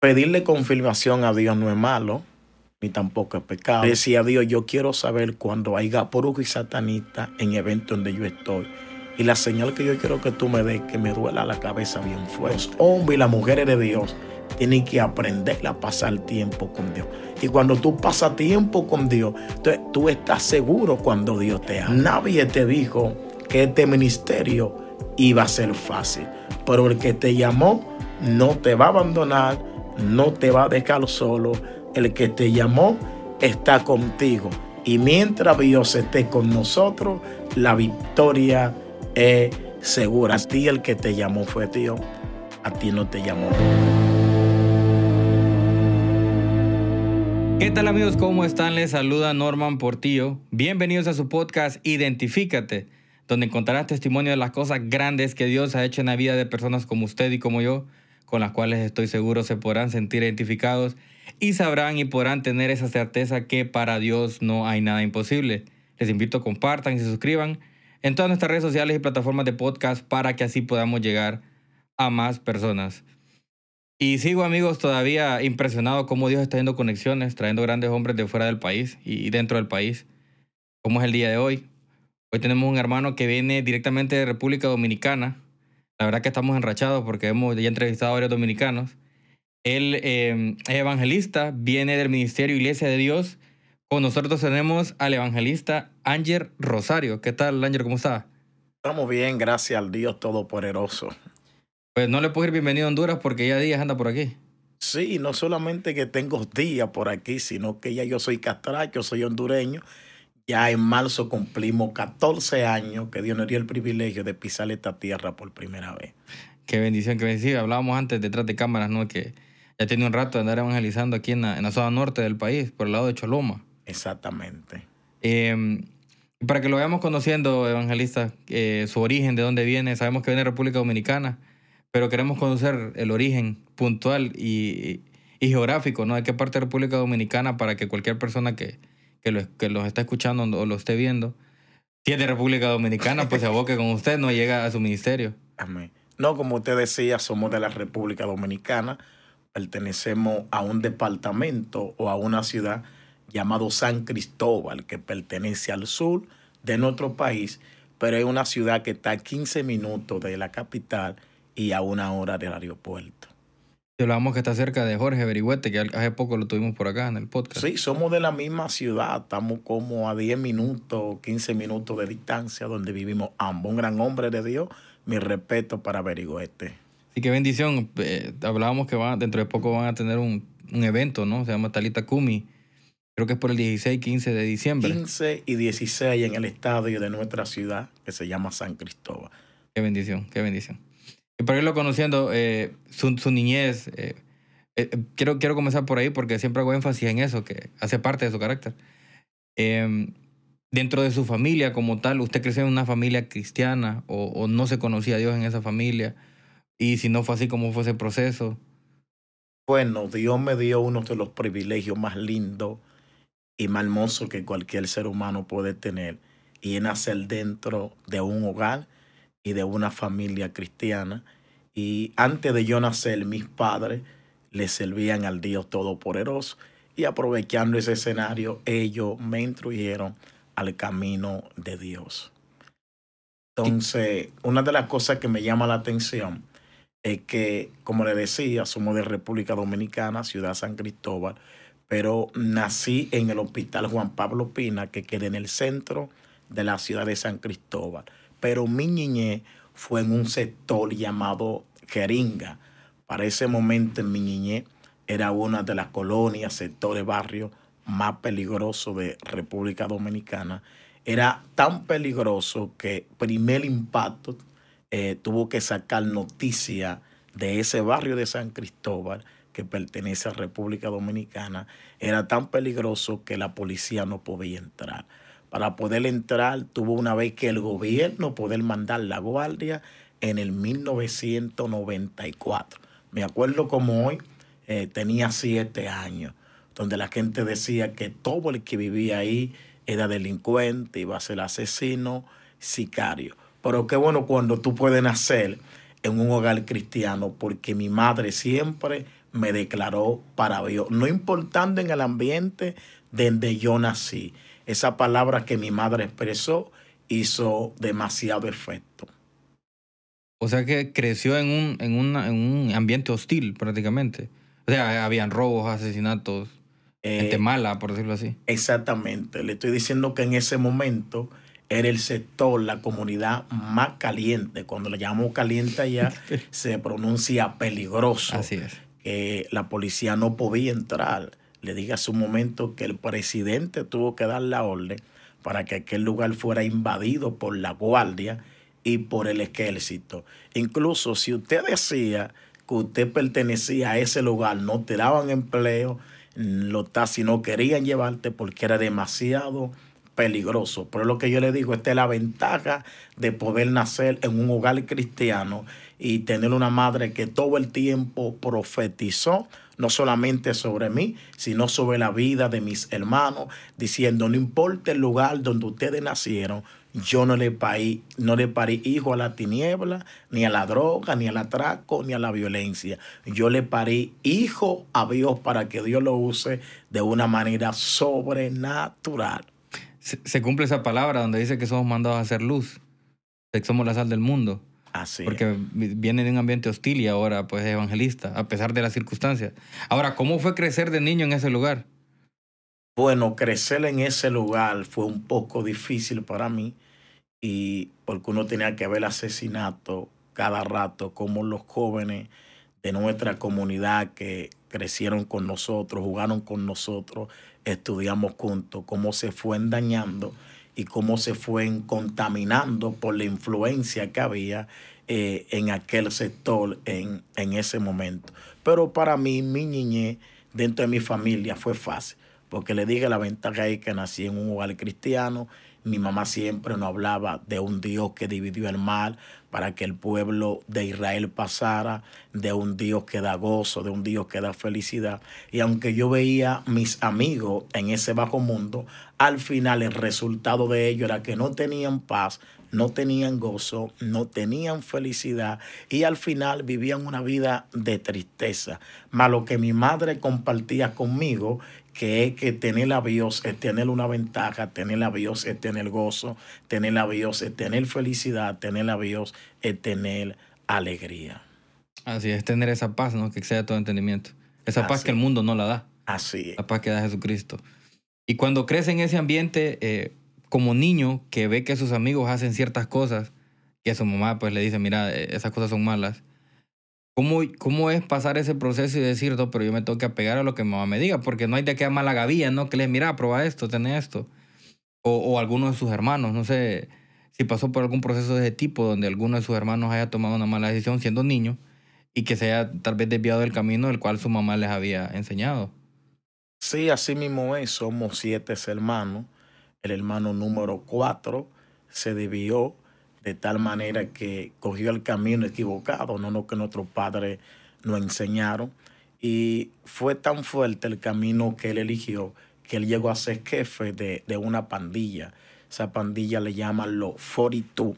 Pedirle confirmación a Dios no es malo, ni tampoco es pecado. Decía Dios, yo quiero saber cuando haya poruco y satanista en eventos donde yo estoy. Y la señal que yo quiero que tú me des, que me duela la cabeza bien fuerte. Los hombres y las mujeres de Dios tienen que aprender a pasar tiempo con Dios. Y cuando tú pasas tiempo con Dios, tú estás seguro cuando Dios te ama. Nadie te dijo que este ministerio iba a ser fácil. Pero el que te llamó no te va a abandonar, no te va a dejar solo. El que te llamó está contigo. Y mientras Dios esté con nosotros, la victoria es segura. A ti el que te llamó fue Dios, a ti no te llamó. ¿Qué tal amigos? ¿Cómo están? Les saluda Norman Portillo. Bienvenidos a su podcast Identifícate, donde encontrarás testimonio de las cosas grandes que Dios ha hecho en la vida de personas como usted y como yo con las cuales estoy seguro se podrán sentir identificados y sabrán y podrán tener esa certeza que para Dios no hay nada imposible. Les invito a compartan y se suscriban en todas nuestras redes sociales y plataformas de podcast para que así podamos llegar a más personas. Y sigo amigos todavía impresionado cómo Dios está haciendo conexiones, trayendo grandes hombres de fuera del país y dentro del país, como es el día de hoy. Hoy tenemos un hermano que viene directamente de República Dominicana, la verdad que estamos enrachados porque hemos ya entrevistado a varios dominicanos. Él eh, es evangelista, viene del Ministerio Iglesia de Dios. Con nosotros tenemos al evangelista Ángel Rosario. ¿Qué tal, Ángel? ¿Cómo está? Estamos bien, gracias al Dios Todopoderoso. Pues no le puedo ir bienvenido a Honduras porque ya días anda por aquí. Sí, no solamente que tengo días por aquí, sino que ya yo soy castracho, soy hondureño ya en marzo cumplimos 14 años que Dios nos dio el privilegio de pisar esta tierra por primera vez. Qué bendición, qué bendición. Hablábamos antes detrás de cámaras, ¿no? Que ya tiene un rato de andar evangelizando aquí en la, zona norte del país, por el lado de Choloma. Exactamente. Eh, para que lo vayamos conociendo, evangelista, eh, su origen, de dónde viene, sabemos que viene de República Dominicana, pero queremos conocer el origen puntual y, y geográfico, ¿no? De qué parte de República Dominicana para que cualquier persona que, que, lo, que los está escuchando o lo esté viendo, si es de República Dominicana, pues se aboque con usted, no llega a su ministerio. Amén. No, como usted decía, somos de la República Dominicana, pertenecemos a un departamento o a una ciudad llamado San Cristóbal, que pertenece al sur de nuestro país, pero es una ciudad que está a 15 minutos de la capital y a una hora del aeropuerto. Hablamos que está cerca de Jorge Berigüete, que hace poco lo tuvimos por acá en el podcast. Sí, somos de la misma ciudad, estamos como a 10 minutos, 15 minutos de distancia donde vivimos ambos. Un gran hombre de Dios, mi respeto para Berigüete. Sí, qué bendición. Eh, hablábamos que va, dentro de poco van a tener un, un evento, ¿no? Se llama Talita Kumi. Creo que es por el 16 15 de diciembre. 15 y 16 en el estadio de nuestra ciudad, que se llama San Cristóbal. Qué bendición, qué bendición. Y para irlo conociendo, eh, su, su, niñez, eh, eh, quiero, quiero comenzar por ahí porque siempre hago énfasis en eso, que hace parte de su carácter. Em, dentro de su familia como tal, ¿usted creció en una familia cristiana o, o, no se conocía a Dios en esa familia? Y si no fue así, ¿cómo fue ese proceso? Bueno, Dios me dio uno de los privilegios más lindos y más hermosos que cualquier ser humano puede tener, y es nacer dentro de un hogar y de una familia cristiana. Y antes de yo nacer, mis padres le servían al Dios Todopoderoso. Y aprovechando ese escenario, ellos me instruyeron al camino de Dios. Entonces, una de las cosas que me llama la atención es que, como le decía, somos de República Dominicana, Ciudad San Cristóbal, pero nací en el Hospital Juan Pablo Pina, que queda en el centro de la ciudad de San Cristóbal pero mi niñez fue en un sector llamado Jeringa. Para ese momento en mi niñez era una de las colonias, sectores, barrios más peligrosos de República Dominicana. Era tan peligroso que primer impacto eh, tuvo que sacar noticia de ese barrio de San Cristóbal que pertenece a República Dominicana. Era tan peligroso que la policía no podía entrar para poder entrar, tuvo una vez que el gobierno poder mandar la guardia en el 1994. Me acuerdo como hoy, eh, tenía siete años, donde la gente decía que todo el que vivía ahí era delincuente, iba a ser asesino, sicario. Pero qué bueno cuando tú puedes nacer en un hogar cristiano, porque mi madre siempre me declaró para Dios, no importando en el ambiente donde yo nací. Esa palabra que mi madre expresó hizo demasiado efecto. O sea que creció en un, en, en un ambiente hostil prácticamente. O sea, habían robos, asesinatos, gente eh, mala, por decirlo así. Exactamente. Le estoy diciendo que en ese momento era el sector, la comunidad más caliente. Cuando le llamamos caliente allá, se pronuncia peligroso. Así es. Que la policía no podía entrar. Le dije hace un momento que el presidente tuvo que dar la orden para que aquel lugar fuera invadido por la guardia y por el ejército. Incluso si usted decía que usted pertenecía a ese lugar, no te daban empleo, los taxis no querían llevarte porque era demasiado peligroso. Pero lo que yo le digo, esta es la ventaja de poder nacer en un hogar cristiano y tener una madre que todo el tiempo profetizó, no solamente sobre mí, sino sobre la vida de mis hermanos, diciendo, no importa el lugar donde ustedes nacieron, yo no le parí, no le parí hijo a la tiniebla, ni a la droga, ni al atraco, ni a la violencia. Yo le parí hijo a Dios para que Dios lo use de una manera sobrenatural. Se, cumple esa palabra donde dice que somos mandados a hacer luz, que somos la sal del mundo. Así porque viene de un ambiente hostil y ahora pues es evangelista, a pesar de las circunstancias. Ahora, ¿cómo fue crecer de niño en ese lugar? Bueno, crecer en ese lugar fue un poco difícil para mí y porque uno tenía que ver asesinato cada rato, como los jóvenes de nuestra comunidad que crecieron con nosotros, jugaron con nosotros, estudiamos juntos, cómo se fueron dañando y cómo se fueron contaminando por la influencia que había eh, en aquel sector en, en ese momento. Pero para mí, mi niñez dentro de mi familia fue fácil porque le dije la ventaja ahí que nací en un hogar cristiano. Mi mamá siempre nos hablaba de un Dios que dividió el mal para que el pueblo de Israel pasara, de un Dios que da gozo, de un Dios que da felicidad. Y aunque yo veía mis amigos en ese bajo mundo, al final el resultado de ello era que no tenían paz, no tenían gozo, no tenían felicidad y al final vivían una vida de tristeza. Mas lo que mi madre compartía conmigo que es que tener a Dios es tener una ventaja, tener a Dios es tener gozo, tener a Dios es tener felicidad, tener a Dios es tener alegría. Así es, tener esa paz, ¿no? Que excede todo entendimiento. Esa paz que el mundo no la da. Así es. La paz que da Jesucristo. Y cuando crece en ese ambiente, eh, como niño que ve que sus amigos hacen ciertas cosas, que a su mamá pues le dice, mira, eh, esas cosas son malas, ¿Cómo, ¿Cómo es pasar ese proceso y decir, no, pero yo me tengo que apegar a lo que mi mamá me diga? Porque no hay de qué mala gavilla, ¿no? Que les mira, prueba esto, ten esto. O, o alguno de sus hermanos, no sé si pasó por algún proceso de ese tipo donde alguno de sus hermanos haya tomado una mala decisión siendo niño y que se haya tal vez desviado del camino del cual su mamá les había enseñado. Sí, así mismo es. Somos siete hermanos. El hermano número cuatro se desvió de tal manera que cogió el camino equivocado, no lo que nuestros padres nos enseñaron. Y fue tan fuerte el camino que él eligió que él llegó a ser jefe de, una pandilla. Esa pandilla le llaman los 42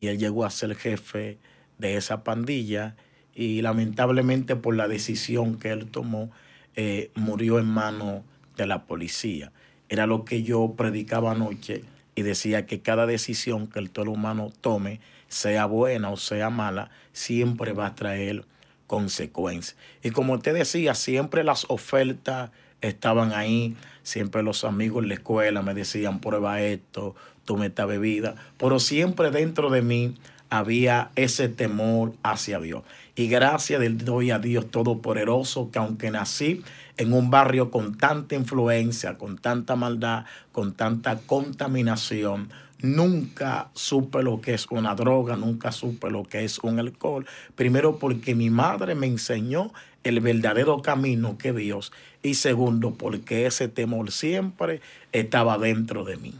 y él llegó a ser jefe de esa pandilla y lamentablemente por la decisión que él tomó eh, murió en manos de la policía. Era lo que yo predicaba anoche y decía que cada decisión que el todo humano tome, sea buena o sea mala, siempre va a traer consecuencias. Y como usted decía, siempre las ofertas estaban ahí, siempre los amigos en la escuela me decían, prueba esto, tome esta bebida, pero siempre dentro de mí había ese temor hacia Dios. Y gracias le doy a Dios Todopoderoso que aunque nací en un barrio con tanta influencia, con tanta maldad, con tanta contaminación, nunca supe lo que es una droga, nunca supe lo que es un alcohol. Primero porque mi madre me enseñó el verdadero camino que Dios. Y segundo porque ese temor siempre estaba dentro de mí.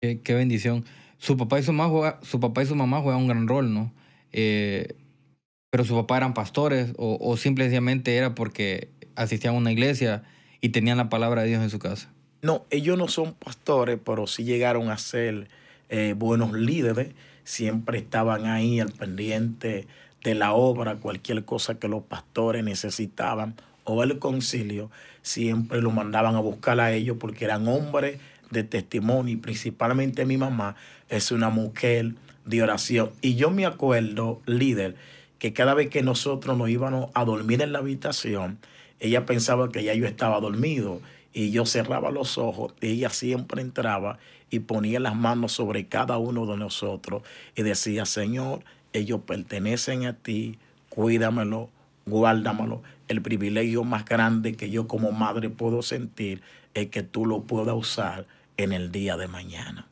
Qué, bendición. Su papá y su mamá, su papá y su mamá juegan un gran rol, ¿no? Eh, pero su papá eran pastores o, o simplemente era porque asistían a una iglesia y tenían la palabra de Dios en su casa. No, ellos no son pastores, pero sí llegaron a ser eh, buenos líderes. Siempre estaban ahí al pendiente de la obra, cualquier cosa que los pastores necesitaban o el concilio, siempre lo mandaban a buscar a ellos porque eran hombres de testimonio principalmente mi mamá es una mujer de oración. Y yo me acuerdo, líder, que cada vez que nosotros nos íbamos a dormir en la habitación, ella pensaba que ya yo estaba dormido y yo cerraba los ojos y ella siempre entraba y ponía las manos sobre cada uno de nosotros y decía, Señor, ellos pertenecen a ti, cuídamelo, guárdamelo. El privilegio más grande que yo como madre puedo sentir es que tú lo puedas usar en el día de mañana.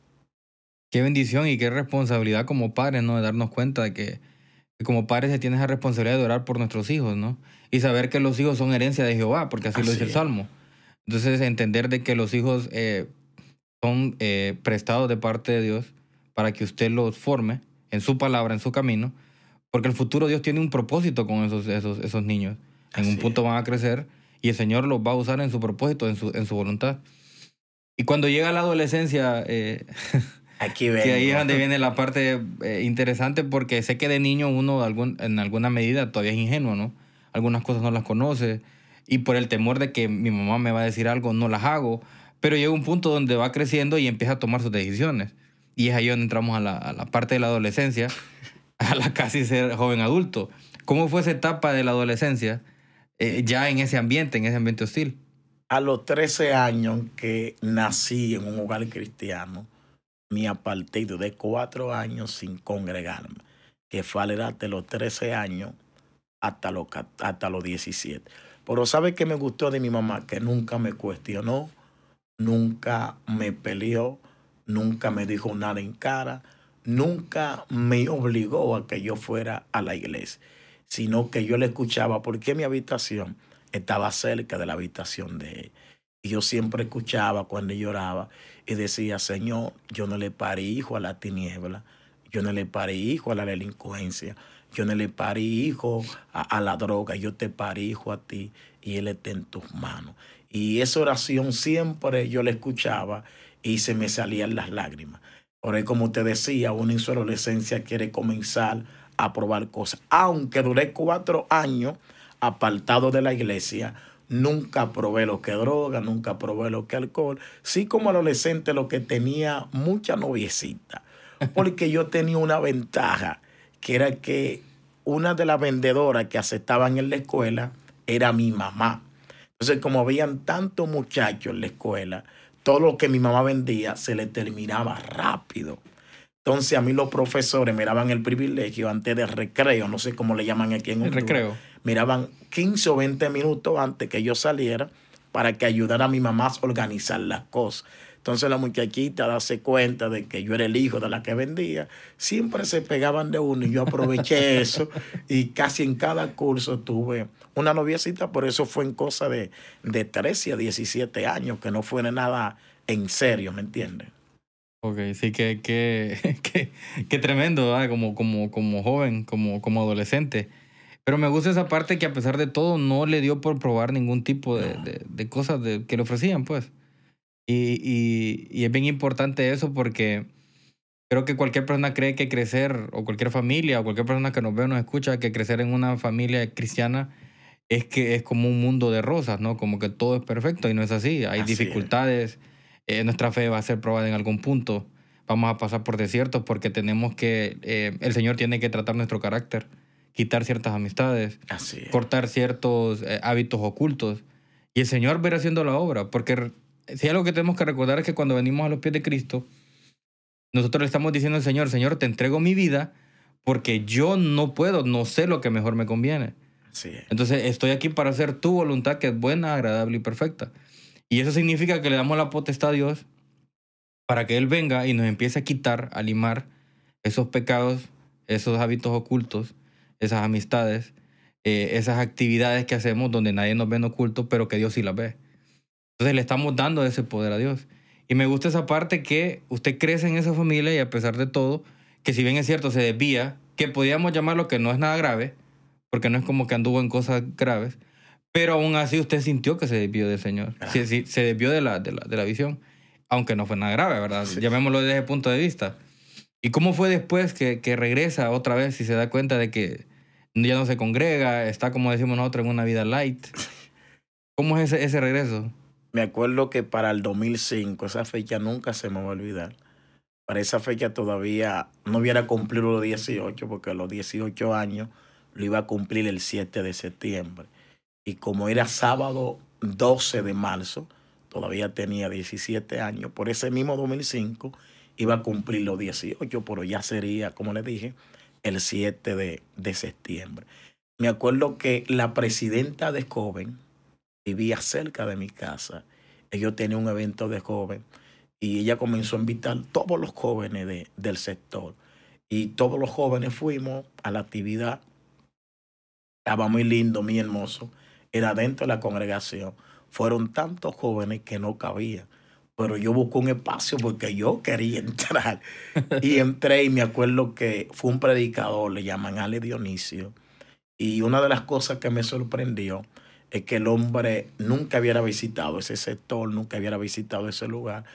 Qué bendición y qué responsabilidad como padres, ¿no? De darnos cuenta de que, como padres se tiene esa responsabilidad de orar por nuestros hijos, ¿no? Y saber que los hijos son herencia de Jehová, porque así, lo dice el Salmo. Entonces, entender de que los hijos eh, son eh, prestados de parte de Dios para que usted los forme en su palabra, en su camino, porque el futuro Dios tiene un propósito con esos, esos, esos niños. En un punto van a crecer y el Señor los va a usar en su propósito, en su, en su voluntad. Y cuando llega la adolescencia, eh, Aquí que ahí es donde viene la parte eh, interesante, porque sé que de niño uno algún, en alguna medida todavía es ingenuo, ¿no? Algunas cosas no las conoce y por el temor de que mi mamá me va a decir algo, no las hago. Pero llega un punto donde va creciendo y empieza a tomar sus decisiones. Y es ahí donde entramos a la, a la parte de la adolescencia, a la casi ser joven adulto. ¿Cómo fue esa etapa de la adolescencia eh, ya en ese ambiente, en ese ambiente hostil? A los 13 años que nací en un hogar cristiano, me aparté de cuatro años sin congregarme, que fue a la edad de los 13 años hasta los, hasta los 17. Pero ¿sabe qué me gustó de mi mamá? Que nunca me cuestionó, nunca me peleó, nunca me dijo nada en cara, nunca me obligó a que yo fuera a la iglesia, sino que yo le escuchaba porque mi habitación estaba cerca de la habitación de él. Y yo siempre escuchaba cuando lloraba y decía, Señor, yo no le paré hijo a la tiniebla, yo no le paré hijo a la delincuencia, yo no le paré hijo a, la droga, yo te paré hijo a ti y él está en tus manos. Y esa oración siempre yo la escuchaba y se me salían las lágrimas. Por ahí, como te decía, uno en su adolescencia quiere comenzar a probar cosas. Aunque duré cuatro años apartado de la iglesia, nunca probé lo que droga, nunca probé lo que alcohol. Sí como adolescente lo que tenía mucha noviecita, porque yo tenía una ventaja, que era que una de las vendedoras que aceptaban en la escuela era mi mamá. Entonces, como habían tantos muchachos en la escuela, todo lo que mi mamá vendía se le terminaba rápido. Entonces a mí los profesores miraban el privilegio antes del recreo, no sé cómo le llaman aquí en El recreo miraban 15 o 20 minutos antes que yo saliera para que ayudara a mi mamá a organizar las cosas. Entonces la muchachita darse cuenta de que yo era el hijo de la que vendía, siempre se pegaban de uno y yo aproveché eso y casi en cada curso tuve una noviecita, por eso fue en cosa de, de 13 a 17 años, que no fue nada en serio, ¿me entiendes? Ok, sí, que, que, que, tremendo, como, como, como joven, como, como adolescente. Pero me gusta esa parte que a pesar de todo no le dio por probar ningún tipo de, de, cosas de, que le ofrecían, pues. Y, y, y, es bien importante eso porque creo que cualquier persona cree que crecer, o cualquier familia, o cualquier persona que nos ve o nos escucha, que crecer en una familia cristiana es que es como un mundo de rosas, ¿no? Como que todo es perfecto y no es así. Hay dificultades, eh, nuestra fe va a ser probada en algún punto. Vamos a pasar por desiertos porque tenemos que, eh, el Señor tiene que tratar nuestro carácter quitar ciertas amistades, cortar ciertos eh, hábitos ocultos. Y el Señor verá haciendo la obra, porque si algo que tenemos que recordar es que cuando venimos a los pies de Cristo, nosotros le estamos diciendo al Señor, Señor, te entrego mi vida porque yo no puedo, no sé lo que mejor me conviene. Entonces estoy aquí para hacer tu voluntad que es buena, agradable y perfecta. Y eso significa que le damos la potestad a Dios para que Él venga y nos empiece a quitar, a limar esos pecados, esos hábitos ocultos esas amistades, eh, esas actividades que hacemos donde nadie nos ve en oculto, pero que Dios sí las ve. Entonces le estamos dando ese poder a Dios. Y me gusta esa parte que usted crece en esa familia y a pesar de todo, que si bien es cierto, se desvía, que podríamos llamarlo que no es nada grave, porque no es como que anduvo en cosas graves, pero aún así usted sintió que se desvió del Señor, se, se desvió de la, de la, de, la, visión, aunque no fue nada grave, ¿verdad? Llamémoslo desde ese punto de vista. ¿Y cómo fue después que, regresa otra vez y se da cuenta de que, ya no se congrega, está como decimos nosotros en una vida light. ¿Cómo es ese, ese regreso? Me acuerdo que para el 2005, esa fecha nunca se me va a olvidar. Para esa fecha todavía no hubiera cumplido los 18, porque a los 18 años lo iba a cumplir el 7 de septiembre. Y como era sábado 12 de marzo, todavía tenía 17 años, por ese mismo 2005 iba a cumplir los 18, pero ya sería, como le dije, el 7 de, de septiembre. Me acuerdo que la presidenta de Joven vivía cerca de mi casa. Ellos tenían un evento de joven y ella comenzó a invitar todos los jóvenes de, del sector. Y todos los jóvenes fuimos a la actividad. Estaba muy lindo, muy hermoso. Era dentro de la congregación. Fueron tantos jóvenes que no cabía. Pero yo busqué un espacio porque yo quería entrar. Y entré y me acuerdo que fue un predicador, le llaman Ale Dionisio. Y una de las cosas que me sorprendió es que el hombre nunca hubiera visitado ese sector, nunca hubiera visitado ese lugar.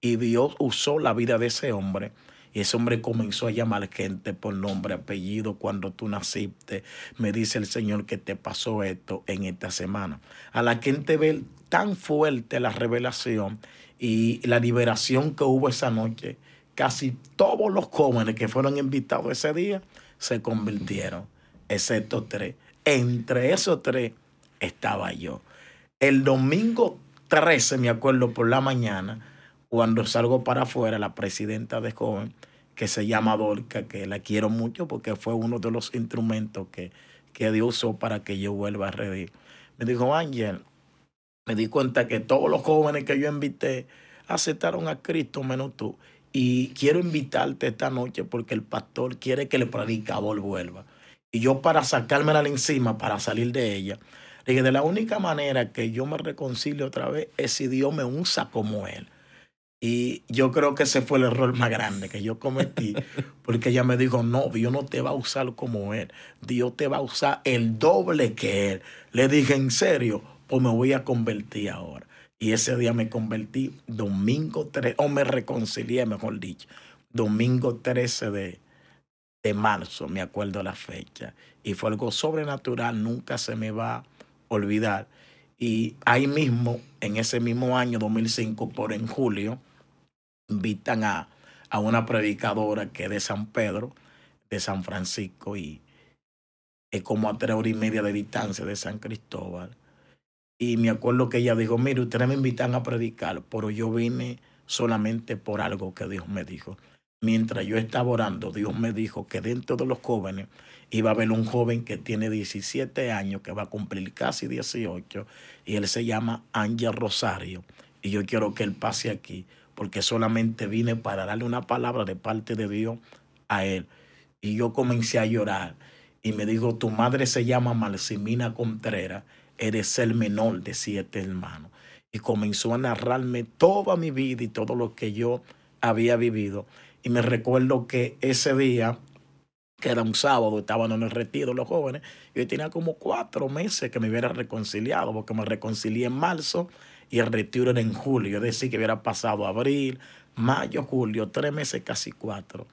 Y Dios usó la vida de ese hombre. Y ese hombre comenzó a llamar gente por nombre, apellido, cuando tú naciste. Me dice el Señor que te pasó esto en esta semana. A la gente ve tan fuerte la revelación y la liberación que hubo esa noche, casi todos los jóvenes que fueron invitados ese día se convirtieron, excepto tres. Entre esos tres estaba yo. El domingo 13, me acuerdo, por la mañana, cuando salgo para afuera, la presidenta de joven, que se llama Dorca, que la quiero mucho porque fue uno de los instrumentos que, que Dios usó para que yo vuelva a reír. Me dijo, Ángel, me di cuenta que todos los jóvenes que yo invité aceptaron a Cristo menos tú. Y quiero invitarte esta noche porque el pastor quiere que el predicador vuelva. Y yo para sacármela de encima, para salir de ella, dije, de la única manera que yo me reconcilio otra vez es si Dios me usa como Él. Y yo creo que ese fue el error más grande que yo cometí, porque ella me dijo, no, Dios no te va a usar como Él, Dios te va a usar el doble que Él. Le dije, ¿en serio? Pues me voy a convertir ahora. Y ese día me convertí domingo 13, o me reconcilié, mejor dicho, domingo 13 de, de marzo, me acuerdo la fecha. Y fue algo sobrenatural, nunca se me va a olvidar. Y ahí mismo, en ese mismo año 2005, por en julio, invitan a, a una predicadora que es de San Pedro, de San Francisco, y es como a tres horas y media de distancia de San Cristóbal. Y me acuerdo que ella dijo, mire, ustedes me invitan a predicar, pero yo vine solamente por algo que Dios me dijo. Mientras yo estaba orando, Dios me dijo que dentro de los jóvenes iba a haber un joven que tiene 17 años, que va a cumplir casi 18, y él se llama Ángel Rosario. Y yo quiero que él pase aquí porque solamente vine para darle una palabra de parte de Dios a él. Y yo comencé a llorar y me dijo, tu madre se llama Marcimina Contreras, eres el menor de siete hermanos. Y comenzó a narrarme toda mi vida y todo lo que yo había vivido. Y me recuerdo que ese día, que era un sábado, estaban en el retiro los jóvenes, yo tenía como cuatro meses que me hubiera reconciliado, porque me reconcilié en marzo y el retiro era en julio, es decir, que hubiera pasado abril, mayo, julio, tres meses, casi cuatro.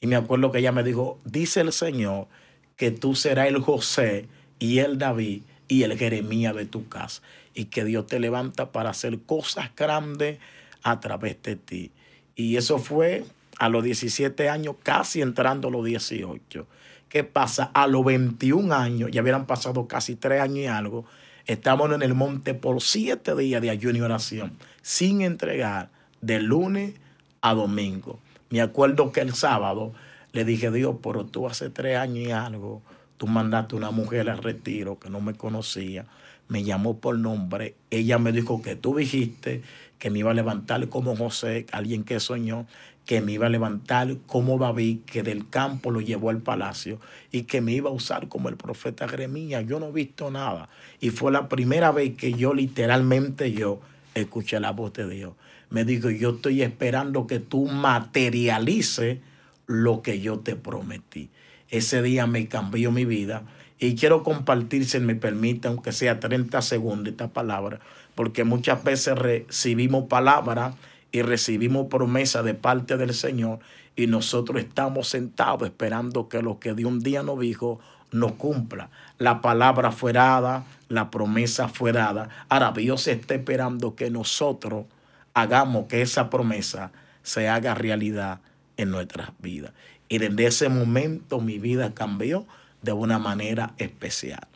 Y me acuerdo que ella me dijo, dice el Señor que tú serás el José y el David y el Jeremías de tu casa, y que Dios te levanta para hacer cosas grandes a través de ti. Y eso fue a los 17 años, casi entrando a los 18. ¿Qué pasa? A los 21 años, ya hubieran pasado casi tres años y algo, Estamos en el monte por siete días de ayuno y oración, sin entregar, de lunes a domingo. Me acuerdo que el sábado le dije, Dios, pero tú hace tres años y algo, tú mandaste una mujer al retiro que no me conocía, me llamó por nombre, ella me dijo que tú dijiste que me iba a levantar como José, alguien que soñó, que me iba a levantar como David, que del campo lo llevó al palacio y que me iba a usar como el profeta Jeremías. Yo no he visto nada. Y fue la primera vez que yo literalmente yo escuché la voz de Dios. Me dijo, yo estoy esperando que tú materialices lo que yo te prometí. Ese día me cambió mi vida y quiero compartir, si me permite, aunque sea 30 segundos, esta palabra, porque muchas veces recibimos palabras y recibimos promesa de parte del Señor y nosotros estamos sentados esperando que lo que de un día nos dijo no cumpla. La palabra fue dada, la promesa fue dada. Ahora Dios está esperando que nosotros hagamos que esa promesa se haga realidad en nuestras vidas. Y desde ese momento mi vida cambió de una manera especial.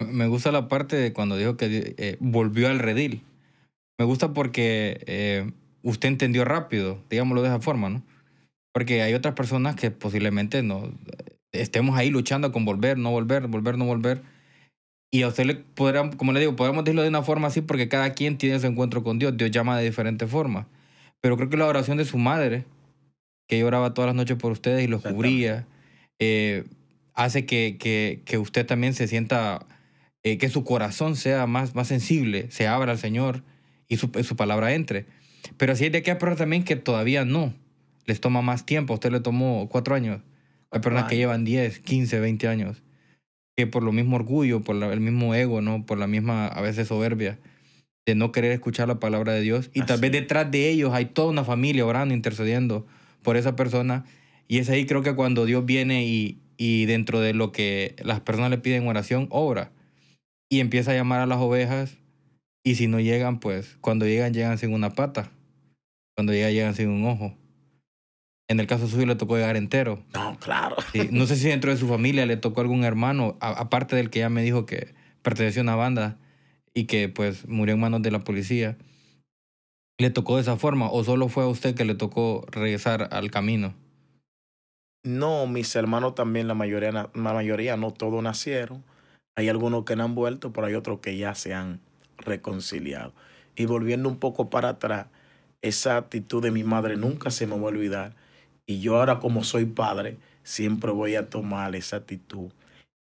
Me gusta la parte de cuando dijo que eh, volvió al redil. Me gusta porque eh, usted entendió rápido, digámoslo de esa forma, ¿no? Porque hay otras personas que posiblemente no estemos ahí luchando con volver, no volver, volver, no volver. Y a usted le podrá, como le digo, podemos decirlo de una forma así porque cada quien tiene su encuentro con Dios. Dios llama de diferentes formas. Pero creo que la oración de su madre, que lloraba todas las noches por ustedes y los cubría, eh, hace que, que, que, usted también se sienta, eh, que su corazón sea más, más sensible, se abra al Señor y su, su palabra entre. Pero así hay de que hay personas también que todavía no, les toma más tiempo. A usted le tomó cuatro años. Hay personas que llevan 10, 15, 20 años. Que por lo mismo orgullo, por el mismo ego, ¿no? Por la misma, a veces, soberbia de no querer escuchar la palabra de Dios. Y tal vez detrás de ellos hay toda una familia orando, intercediendo por esa persona. Y es ahí creo que cuando Dios viene y, y dentro de lo que las personas le piden oración, obra. Y empieza a llamar a las ovejas. Y si no llegan, pues cuando llegan, llegan sin una pata. Cuando llegan, llegan sin un ojo. En el caso suyo le tocó llegar entero. No, claro. no sé si dentro de su familia le tocó algún hermano, aparte del que ya me dijo que perteneció a una banda y que pues murió en manos de la policía. ¿Le tocó de esa forma o solo fue a usted que le tocó regresar al camino? No, mis hermanos también, la mayoría, la mayoría no todos nacieron. Hay algunos que no han vuelto, pero hay otros que ya se han reconciliado. Y volviendo un poco para atrás, esa actitud de mi madre nunca se me va a olvidar. Y yo ahora como soy padre, siempre voy a tomar esa actitud.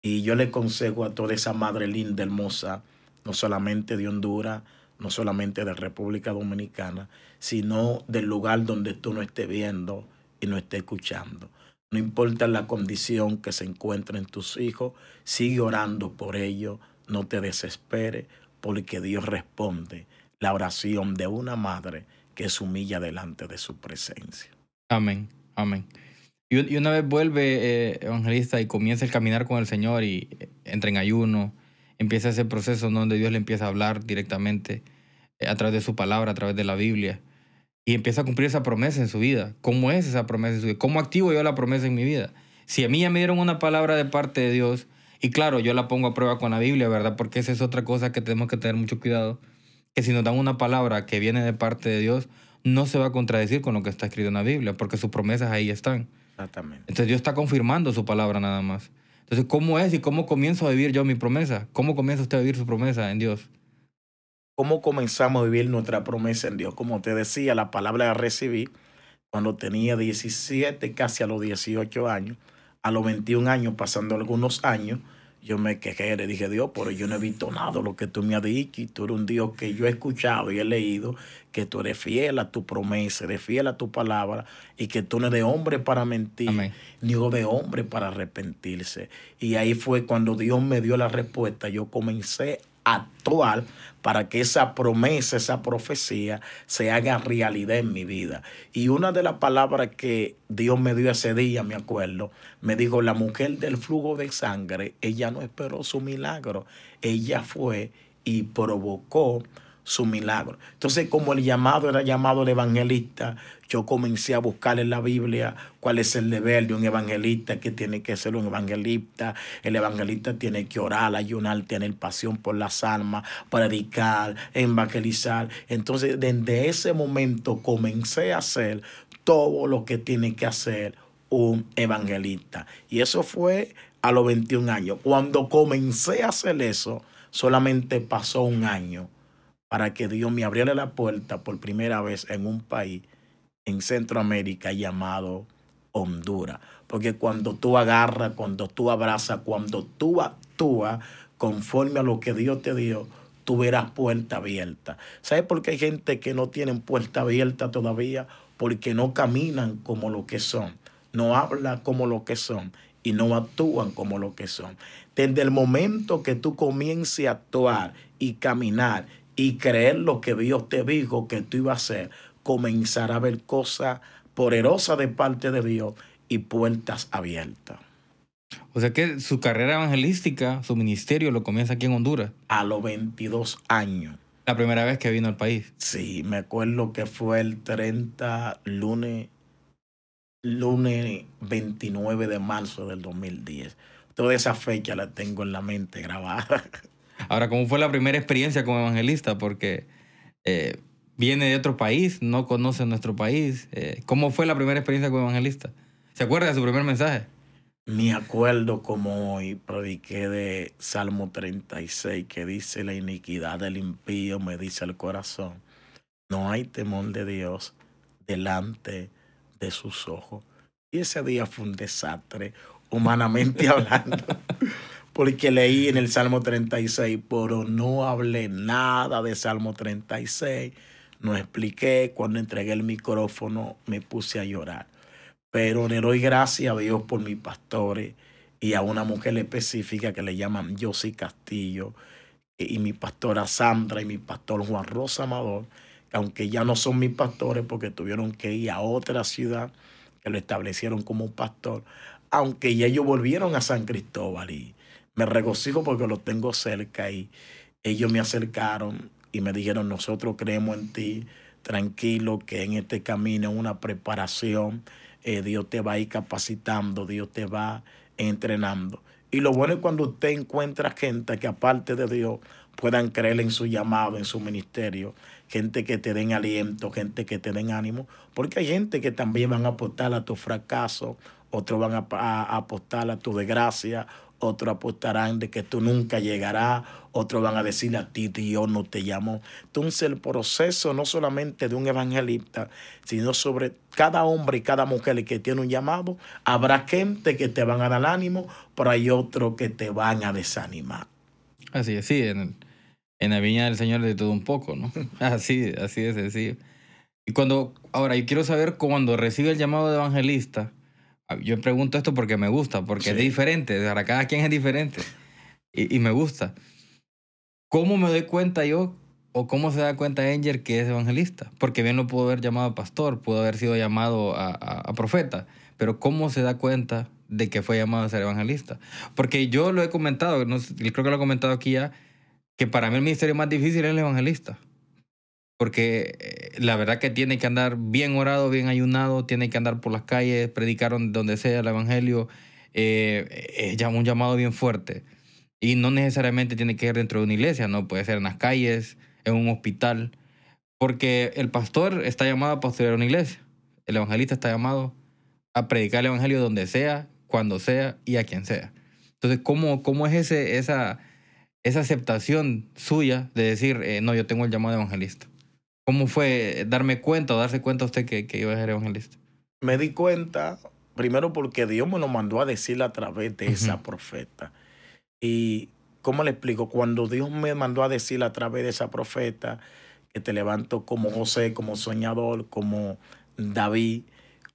Y yo le consejo a toda esa madre linda, hermosa, no solamente de Honduras, no solamente de República Dominicana, sino del lugar donde tú no estés viendo y no estés escuchando. No importa la condición que se encuentren tus hijos, sigue orando por ellos, no te desesperes, porque Dios responde la oración de una madre que se humilla delante de su presencia. Amén, amén. Y una vez vuelve eh, evangelista y comienza el caminar con el Señor y eh, entra en ayuno, empieza ese proceso donde Dios le empieza a hablar directamente eh, a través de su palabra, a través de la Biblia, y empieza a cumplir esa promesa en su vida. ¿Cómo es esa promesa en su vida? ¿Cómo activo yo la promesa en mi vida? Si a mí ya me dieron una palabra de parte de Dios, y claro, yo la pongo a prueba con la Biblia, ¿verdad? Porque esa es otra cosa que tenemos que tener mucho cuidado, que si nos dan una palabra que viene de parte de Dios, no se va a contradecir con lo que está escrito en la Biblia, porque sus promesas ahí están. Exactamente. Entonces Dios está confirmando su palabra nada más. Entonces, ¿cómo es y cómo comienzo a vivir yo mi promesa? ¿Cómo comienza usted a vivir su promesa en Dios? ¿Cómo comenzamos a vivir nuestra promesa en Dios? Como te decía, la palabra la recibí cuando tenía 17, casi a los 18 años. A los 21 años, pasando algunos años, yo me quejé, le dije, Dios, pero yo no he visto nada lo que tú me has dicho y tú eres un Dios que yo he escuchado y he leído, que tú eres fiel a tu promesa, eres fiel a tu palabra y que tú no eres de hombre para mentir, ni de hombre para arrepentirse. Y ahí fue cuando Dios me dio la respuesta, yo comencé actuar para que esa promesa, esa profecía se haga realidad en mi vida. Y una de las palabras que Dios me dio ese día, me acuerdo, me dijo, la mujer del flujo de sangre, ella no esperó su milagro, ella fue y provocó su milagro. Entonces, como el llamado era llamado de evangelista, yo comencé a buscar en la Biblia cuál es el deber de un evangelista, que tiene que ser un evangelista. El evangelista tiene que orar, ayunar, tener pasión por las almas, predicar, evangelizar. Entonces, desde ese momento comencé a hacer todo lo que tiene que hacer un evangelista. Y eso fue a los 21 años. Cuando comencé a hacer eso, solamente pasó un año para que Dios me abriera la puerta por primera vez en un país en Centroamérica llamado Honduras. Porque cuando tú agarras, cuando tú abrazas, cuando tú actúas conforme a lo que Dios te dio, tú verás puerta abierta. ¿Sabes por qué hay gente que no tienen puerta abierta todavía? Porque no caminan como lo que son, no hablan como lo que son y no actúan como lo que son. Desde el momento que tú comiences a actuar y caminar y creer lo que Dios te dijo que tú ibas a hacer, comenzar a ver cosas poderosas de parte de Dios y puertas abiertas. O sea que su carrera evangelística, su ministerio, lo comienza aquí en Honduras. A los 22 años. La primera vez que vino al país. Sí, me acuerdo que fue el 30 lunes, lunes 29 de marzo del 2010. Toda esa fecha la tengo en la mente grabada. Ahora, ¿cómo fue la primera experiencia como evangelista? Porque eh, viene de otro país, no conoce nuestro país. Eh, ¿Cómo fue la primera experiencia como evangelista? ¿Se acuerda de su primer mensaje? Me acuerdo como hoy prediqué de Salmo 36 que dice la iniquidad del impío me dice el corazón. No hay temor de Dios delante de sus ojos. Y ese día fue un desastre, humanamente hablando, porque leí en el Salmo 36, pero no hablé nada de Salmo 36, no expliqué, cuando entregué el micrófono me puse a llorar. Pero le doy gracias a Dios por mis pastores y a una mujer específica que le llaman Josie Castillo y mi pastora Sandra y mi pastor Juan Rosa Amador, que aunque ya no son mis pastores porque tuvieron que ir a otra ciudad que lo establecieron como pastor, aunque ya ellos volvieron a San Cristóbal y me regocijo porque los tengo cerca y ellos me acercaron y me dijeron, nosotros creemos en ti, tranquilo, que en este camino es una preparación eh, Dios te va a ir capacitando, Dios te va entrenando. Y lo bueno es cuando usted encuentra gente que aparte de Dios puedan creer en su llamado, en su ministerio, gente que te den aliento, gente que te den ánimo, porque hay gente que también van a apostar a tu fracaso, otros van a, a apostar a tu desgracia, otros apostarán de que tú nunca llegarás, otros van a decirle a ti, Dios no te llamó. Entonces el proceso no solamente de un evangelista, sino sobre cada hombre y cada mujer que tiene un llamado, habrá gente que te van a dar ánimo, pero hay otros que te van a desanimar. Así es, sí, en, en la viña del Señor de todo un poco, ¿no? Así, así de sencillo. Y cuando, ahora, yo quiero saber cuando recibe el llamado de evangelista, yo pregunto esto porque me gusta, porque es diferente. Para cada quien es diferente. Y, y, me gusta. ¿Cómo me doy cuenta yo, o cómo se da cuenta Enger que es evangelista? Porque bien lo pudo haber llamado pastor, pudo haber sido llamado a, a, a, profeta, pero ¿cómo se da cuenta de que fue llamado a ser evangelista? Porque yo lo he comentado, no, creo que lo he comentado aquí ya, que para mí el ministerio más difícil es el evangelista porque eh, la verdad que tiene que andar bien orado, bien ayunado, tiene que andar por las calles, predicar donde sea el Evangelio, eh, es ya un llamado bien fuerte. Y no necesariamente tiene que ir dentro de una iglesia, no puede ser en las calles, en un hospital, porque el pastor está llamado a pastorear una iglesia, el evangelista está llamado a predicar el Evangelio donde sea, cuando sea y a quien sea. Entonces, ¿cómo, cómo es ese, esa, esa aceptación suya de decir, eh, no, yo tengo el llamado de evangelista? ¿Cómo fue darme cuenta o darse cuenta usted que, que iba a ser evangelista? Me di cuenta, primero porque Dios me lo mandó a decir a través de esa uh -huh. profeta. Y, ¿cómo le explico? Cuando Dios me mandó a decir a través de esa profeta que te levanto como José, como soñador, como David,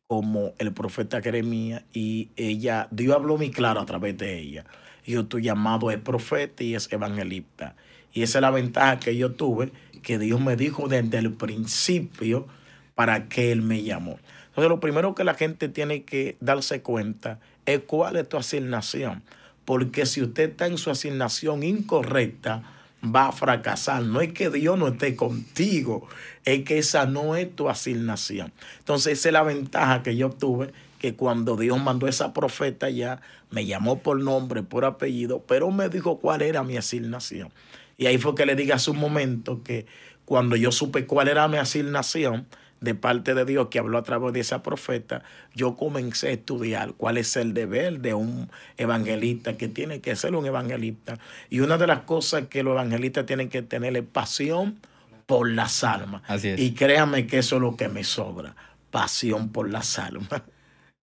como el profeta Jeremías, y ella, Dios habló muy claro a través de ella. Y yo, tu llamado es profeta y es evangelista. Y esa es la ventaja que yo tuve, que Dios me dijo desde el principio para que Él me llamó. Entonces, lo primero que la gente tiene que darse cuenta es cuál es tu asignación. Porque si usted está en su asignación incorrecta, va a fracasar. No es que Dios no esté contigo, es que esa no es tu asignación. Entonces, esa es la ventaja que yo tuve, que cuando Dios mandó a esa profeta ya, me llamó por nombre, por apellido, pero me dijo cuál era mi asignación. Y ahí fue que le dije hace un momento que cuando yo supe cuál era mi asignación de parte de Dios que habló a través de esa profeta, yo comencé a estudiar cuál es el deber de un evangelista, que tiene que ser un evangelista. Y una de las cosas que los evangelistas tienen que tener es pasión por las almas. Así es. Y créame que eso es lo que me sobra, pasión por las almas.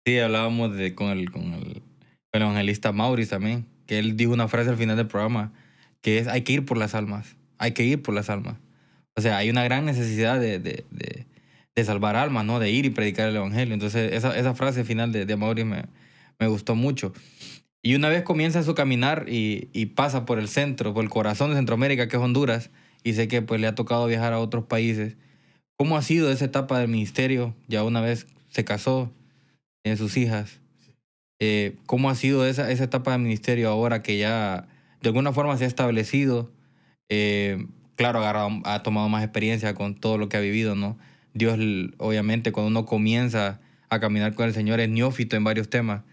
Sí, hablábamos de, con, el, con, el, con el evangelista Maurice también, que él dijo una frase al final del programa que es hay que ir por las almas, hay que ir por las almas. O sea, hay una gran necesidad de, de, de, de salvar almas, ¿no? De ir y predicar el Evangelio. Entonces, esa, esa frase final de, de Maurice me, me gustó mucho. Y una vez comienza su caminar y, y, pasa por el centro, por el corazón de Centroamérica, que es Honduras, y sé que pues le ha tocado viajar a otros países. ¿Cómo ha sido esa etapa del ministerio? Ya una vez se casó, tiene sus hijas. Eh, ¿Cómo ha sido esa, esa etapa de ministerio ahora que ya de alguna forma se ha establecido? Eh, claro, ha, tomado más experiencia con todo lo que ha vivido, ¿no? Dios, obviamente, cuando uno comienza a caminar con el Señor, es neófito en varios temas.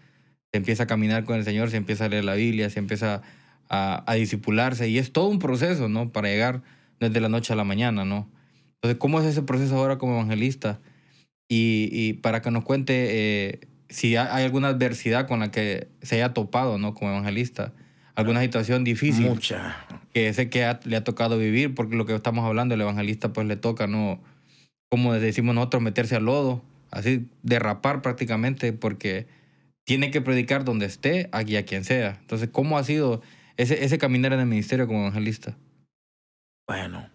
Se empieza a caminar con el Señor, se empieza a leer la Biblia, se empieza a, a disipularse y es todo un proceso, ¿no? Para llegar desde la noche a la mañana, ¿no? Entonces, ¿cómo es ese proceso ahora como evangelista? Y, y para que nos cuente eh, si hay alguna adversidad con la que se haya topado, ¿no? Como evangelista, alguna situación difícil. Mucha. Que sé que le ha tocado vivir, porque lo que estamos hablando, el evangelista pues le toca, ¿no? Como decimos nosotros, meterse al lodo, así derrapar prácticamente, porque tiene que predicar donde esté, aquí a quien sea. Entonces, ¿cómo ha sido ese, ese caminar en el ministerio como evangelista? Bueno,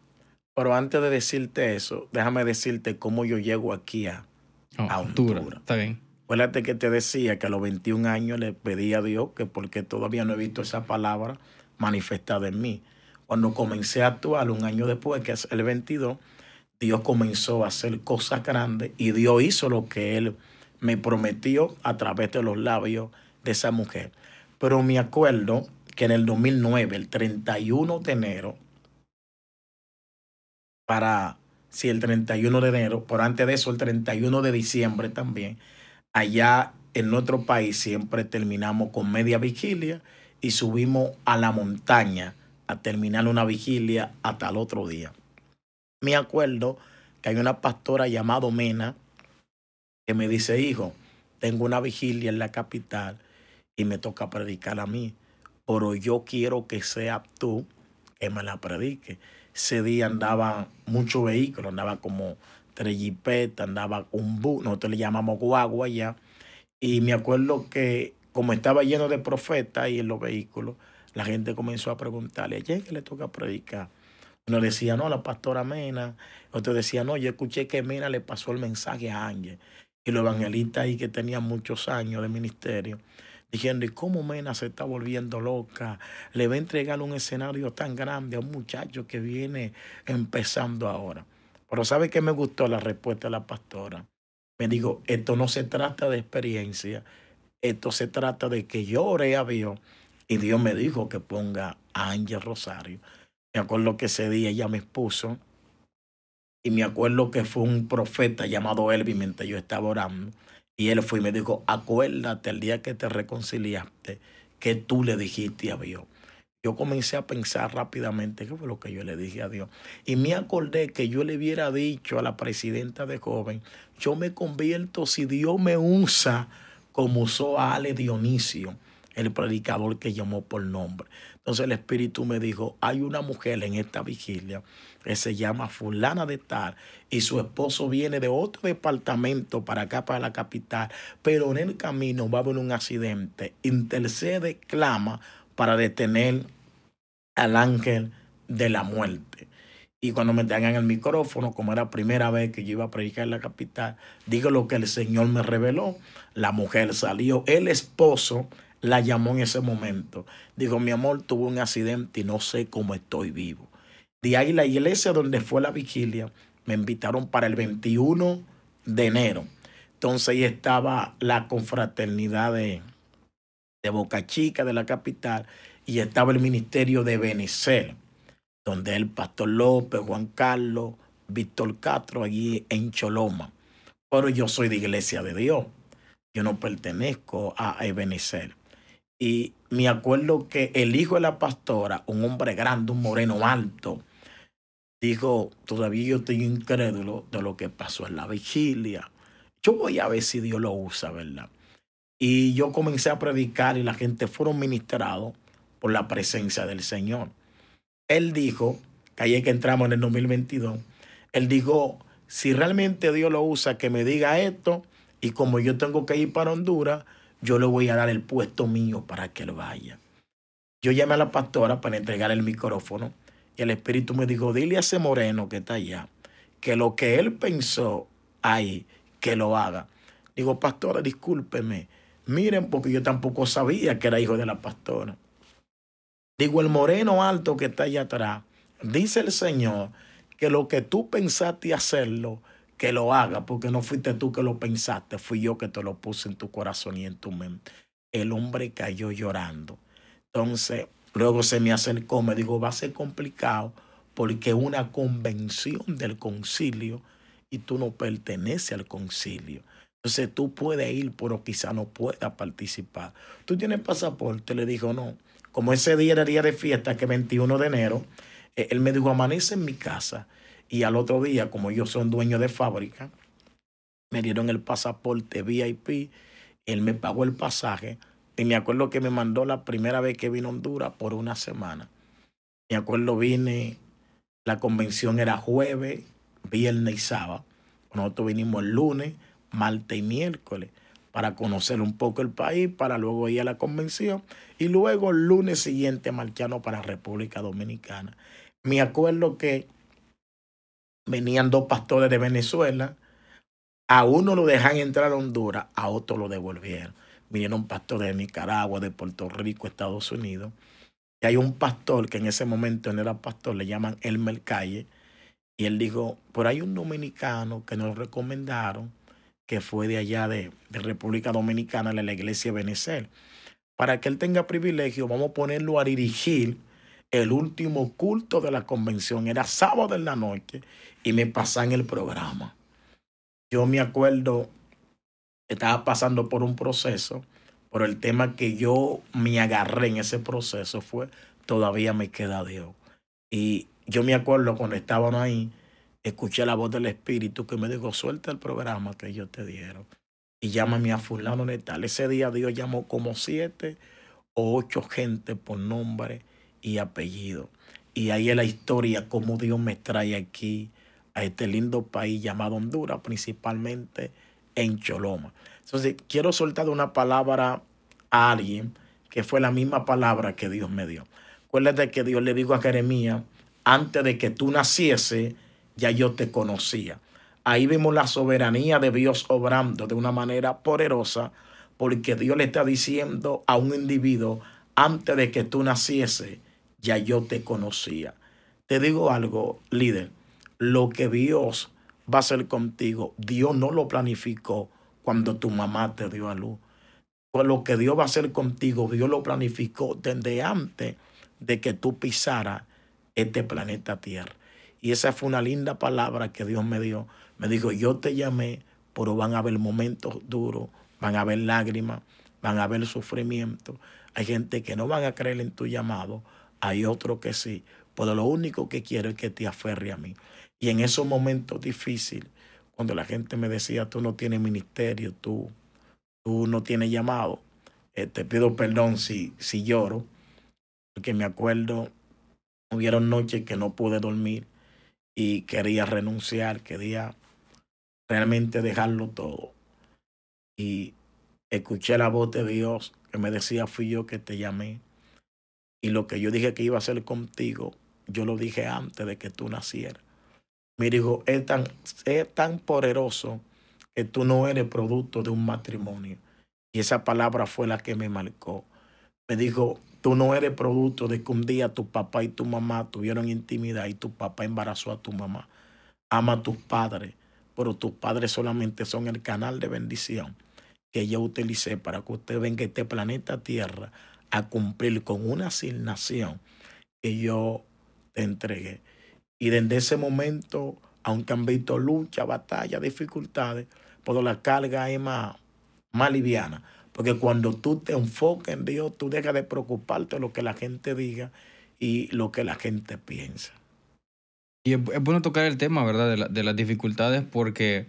pero antes de decirte eso, déjame decirte cómo yo llego aquí a, oh, a Honduras. Está bien. Acuérdate que te decía que a los 21 años le pedí a Dios que porque todavía no he visto esa palabra manifestada en mí. Cuando comencé a actuar un año después, que es el 22, Dios comenzó a hacer cosas grandes y Dios hizo lo que Él me prometió a través de los labios de esa mujer. Pero me acuerdo que en el 2009, el 31 de enero, para, si el 31 de enero, por antes de eso, el 31 de diciembre también, allá en nuestro país siempre terminamos con media vigilia y subimos a la montaña a terminar una vigilia hasta el otro día. Me acuerdo que hay una pastora llamada Mena que me dice, hijo, tengo una vigilia en la capital y me toca predicar a mí, pero yo quiero que sea tú que me la predique. Ese día andaba mucho vehículo, andaba como tres jipetas, andaba un bus, nosotros le llamamos guagua ya. Y me acuerdo que como estaba lleno de profetas ahí en los vehículos, la gente comenzó a preguntarle, ¿a que le toca predicar? Uno decía, no, la pastora Mena. Otro decía, no, yo escuché que Mena le pasó el mensaje a Ángel. Y los evangelistas ahí que tenían muchos años de ministerio, diciendo, ¿y cómo Mena se está volviendo loca? Le va a entregar un escenario tan grande a un muchacho que viene empezando ahora. Pero ¿sabe qué me gustó la respuesta de la pastora? Me dijo, esto no se trata de experiencia, esto se trata de que yo oré a Dios y Dios me dijo que ponga a Ángel Rosario. Me acuerdo que ese día ella me expuso y me acuerdo que fue un profeta llamado Elvi mientras yo estaba orando. Y él fue y me dijo, acuérdate el día que te reconciliaste, que tú le dijiste a Dios. Yo comencé a pensar rápidamente qué fue lo que yo le dije a Dios. Y me acordé que yo le hubiera dicho a la presidenta de joven, yo me convierto si Dios me usa como usó a Ale Dionisio, el predicador que llamó por nombre. Entonces el Espíritu me dijo, hay una mujer en esta vigilia que se llama fulana de tal y su esposo viene de otro departamento para acá, para la capital, pero en el camino va a haber un accidente. Intercede, clama para detener al ángel de la muerte. Y cuando me tengan el micrófono, como era la primera vez que yo iba a predicar en la capital, digo lo que el Señor me reveló. La mujer salió, el esposo la llamó en ese momento. Dijo, mi amor, tuvo un accidente y no sé cómo estoy vivo. De ahí la iglesia donde fue la vigilia, me invitaron para el 21 de enero. Entonces ahí estaba la confraternidad de, de Boca Chica, de la capital, y estaba el ministerio de Benecer, donde el pastor López, Juan Carlos, Víctor Castro, allí en Choloma. Pero yo soy de Iglesia de Dios. Yo no pertenezco a Ebenezer. Y me acuerdo que el hijo de la pastora, un hombre grande, un moreno alto, dijo, todavía yo estoy incrédulo de lo que pasó en la vigilia. Yo voy a ver si Dios lo usa, ¿verdad? Y yo comencé a predicar y la gente fueron ministrados por la presencia del Señor. Él dijo, que que entramos en el 2022, él dijo, si realmente Dios lo usa, que me diga esto, y como yo tengo que ir para Honduras, yo le voy a dar el puesto mío para que él vaya. Yo llamé a la pastora para entregar el micrófono y el Espíritu me dijo, dile a ese moreno que está allá, que lo que él pensó ahí, que lo haga. Digo, pastora, discúlpeme. Miren, porque yo tampoco sabía que era hijo de la pastora. Digo, el moreno alto que está allá atrás, dice el Señor que lo que tú pensaste hacerlo, que lo haga, porque no fuiste tú que lo pensaste, fui yo que te lo puse en tu corazón y en tu mente. el hombre cayó llorando. Entonces, luego se me acercó, me dijo, va a ser complicado porque una convención del concilio y tú no perteneces al concilio. Entonces tú puedes ir, pero quizá no puedas participar. Tú tienes pasaporte, le dijo, no. Como ese día era día de fiesta, que 21 de enero, eh, él me dijo, amanece en mi casa. Y al otro día, como yo soy dueño de fábrica, me dieron el pasaporte VIP, él me pagó el pasaje. Y me acuerdo que me mandó la primera vez que vino a Honduras por una semana. Me acuerdo vine la convención era jueves, viernes y sábado. Nosotros vinimos el lunes, martes y miércoles para conocer un poco el país, para luego ir a la convención y luego el lunes siguiente marcharnos para República Dominicana. Me acuerdo que venían dos pastores de Venezuela, a uno lo dejan entrar a Honduras, a otro lo devolvieron. Vinieron pastores de Nicaragua, de Puerto Rico, Estados Unidos hay un pastor que en ese momento no era pastor, le llaman Elmer Calle, y él dijo, por hay un dominicano que nos recomendaron, que fue de allá de, República Dominicana, de la iglesia de Benecer. Para que él tenga privilegio, vamos a ponerlo a dirigir el último culto de la convención. Era sábado en la noche y me pasan el programa. Yo me acuerdo, estaba pasando por un proceso pero el tema que yo me agarré en ese proceso fue, todavía me queda Dios. Y yo me acuerdo cuando estaban ahí, escuché la voz del Espíritu que me dijo, suelta el programa que ellos te dieron y llámame a fulano de tal. Ese día Dios llamó como siete o ocho gente por nombre y apellido. Y ahí es la historia, cómo Dios me trae aquí, a este lindo país llamado Honduras, principalmente en Choloma. Entonces, quiero soltar una palabra a alguien que fue la misma palabra que Dios me dio. Acuérdate que Dios le dijo a Jeremías, antes de que tú naciese, ya yo te conocía. Ahí vemos la soberanía de Dios obrando de una manera poderosa, porque Dios le está diciendo a un individuo, antes de que tú naciese, ya yo te conocía. Te digo algo, líder, lo que Dios va a hacer contigo, Dios no lo planificó, cuando tu mamá te dio a luz. Lo que Dios va a hacer contigo, Dios lo planificó desde antes de que tú pisaras este planeta Tierra. Y esa fue una linda palabra que Dios me dio. Me dijo, yo te llamé, pero van a haber momentos duros, van a haber lágrimas, van a haber sufrimiento. Hay gente que no van a creer en tu llamado, hay otros que sí. Pero lo único que quiero es que te aferre a mí. Y en esos momentos difíciles, cuando la gente me decía, tú no tienes ministerio, tú, tú no tienes llamado, eh, te pido perdón si, si lloro, porque me acuerdo, hubieron noches que no pude dormir y quería renunciar, quería realmente dejarlo todo. Y escuché la voz de Dios que me decía, fui yo que te llamé. Y lo que yo dije que iba a hacer contigo, yo lo dije antes de que tú nacieras. Mi hijo, es tan, es tan poderoso que tú no eres producto de un matrimonio. Y esa palabra fue la que me marcó. Me dijo, tú no eres producto de que un día tu papá y tu mamá tuvieron intimidad y tu papá embarazó a tu mamá. Ama a tus padres, pero tus padres solamente son el canal de bendición que yo utilicé para que usted venga a este planeta Tierra a cumplir con una asignación que yo te entregué. Y desde ese momento, aunque han visto lucha, batalla, dificultades, pero la carga es más, más liviana. Porque cuando tú te enfocas en Dios, tú dejas de preocuparte de lo que la gente diga y lo que la gente piensa. Y es, bueno tocar el tema, ¿verdad? De, las dificultades porque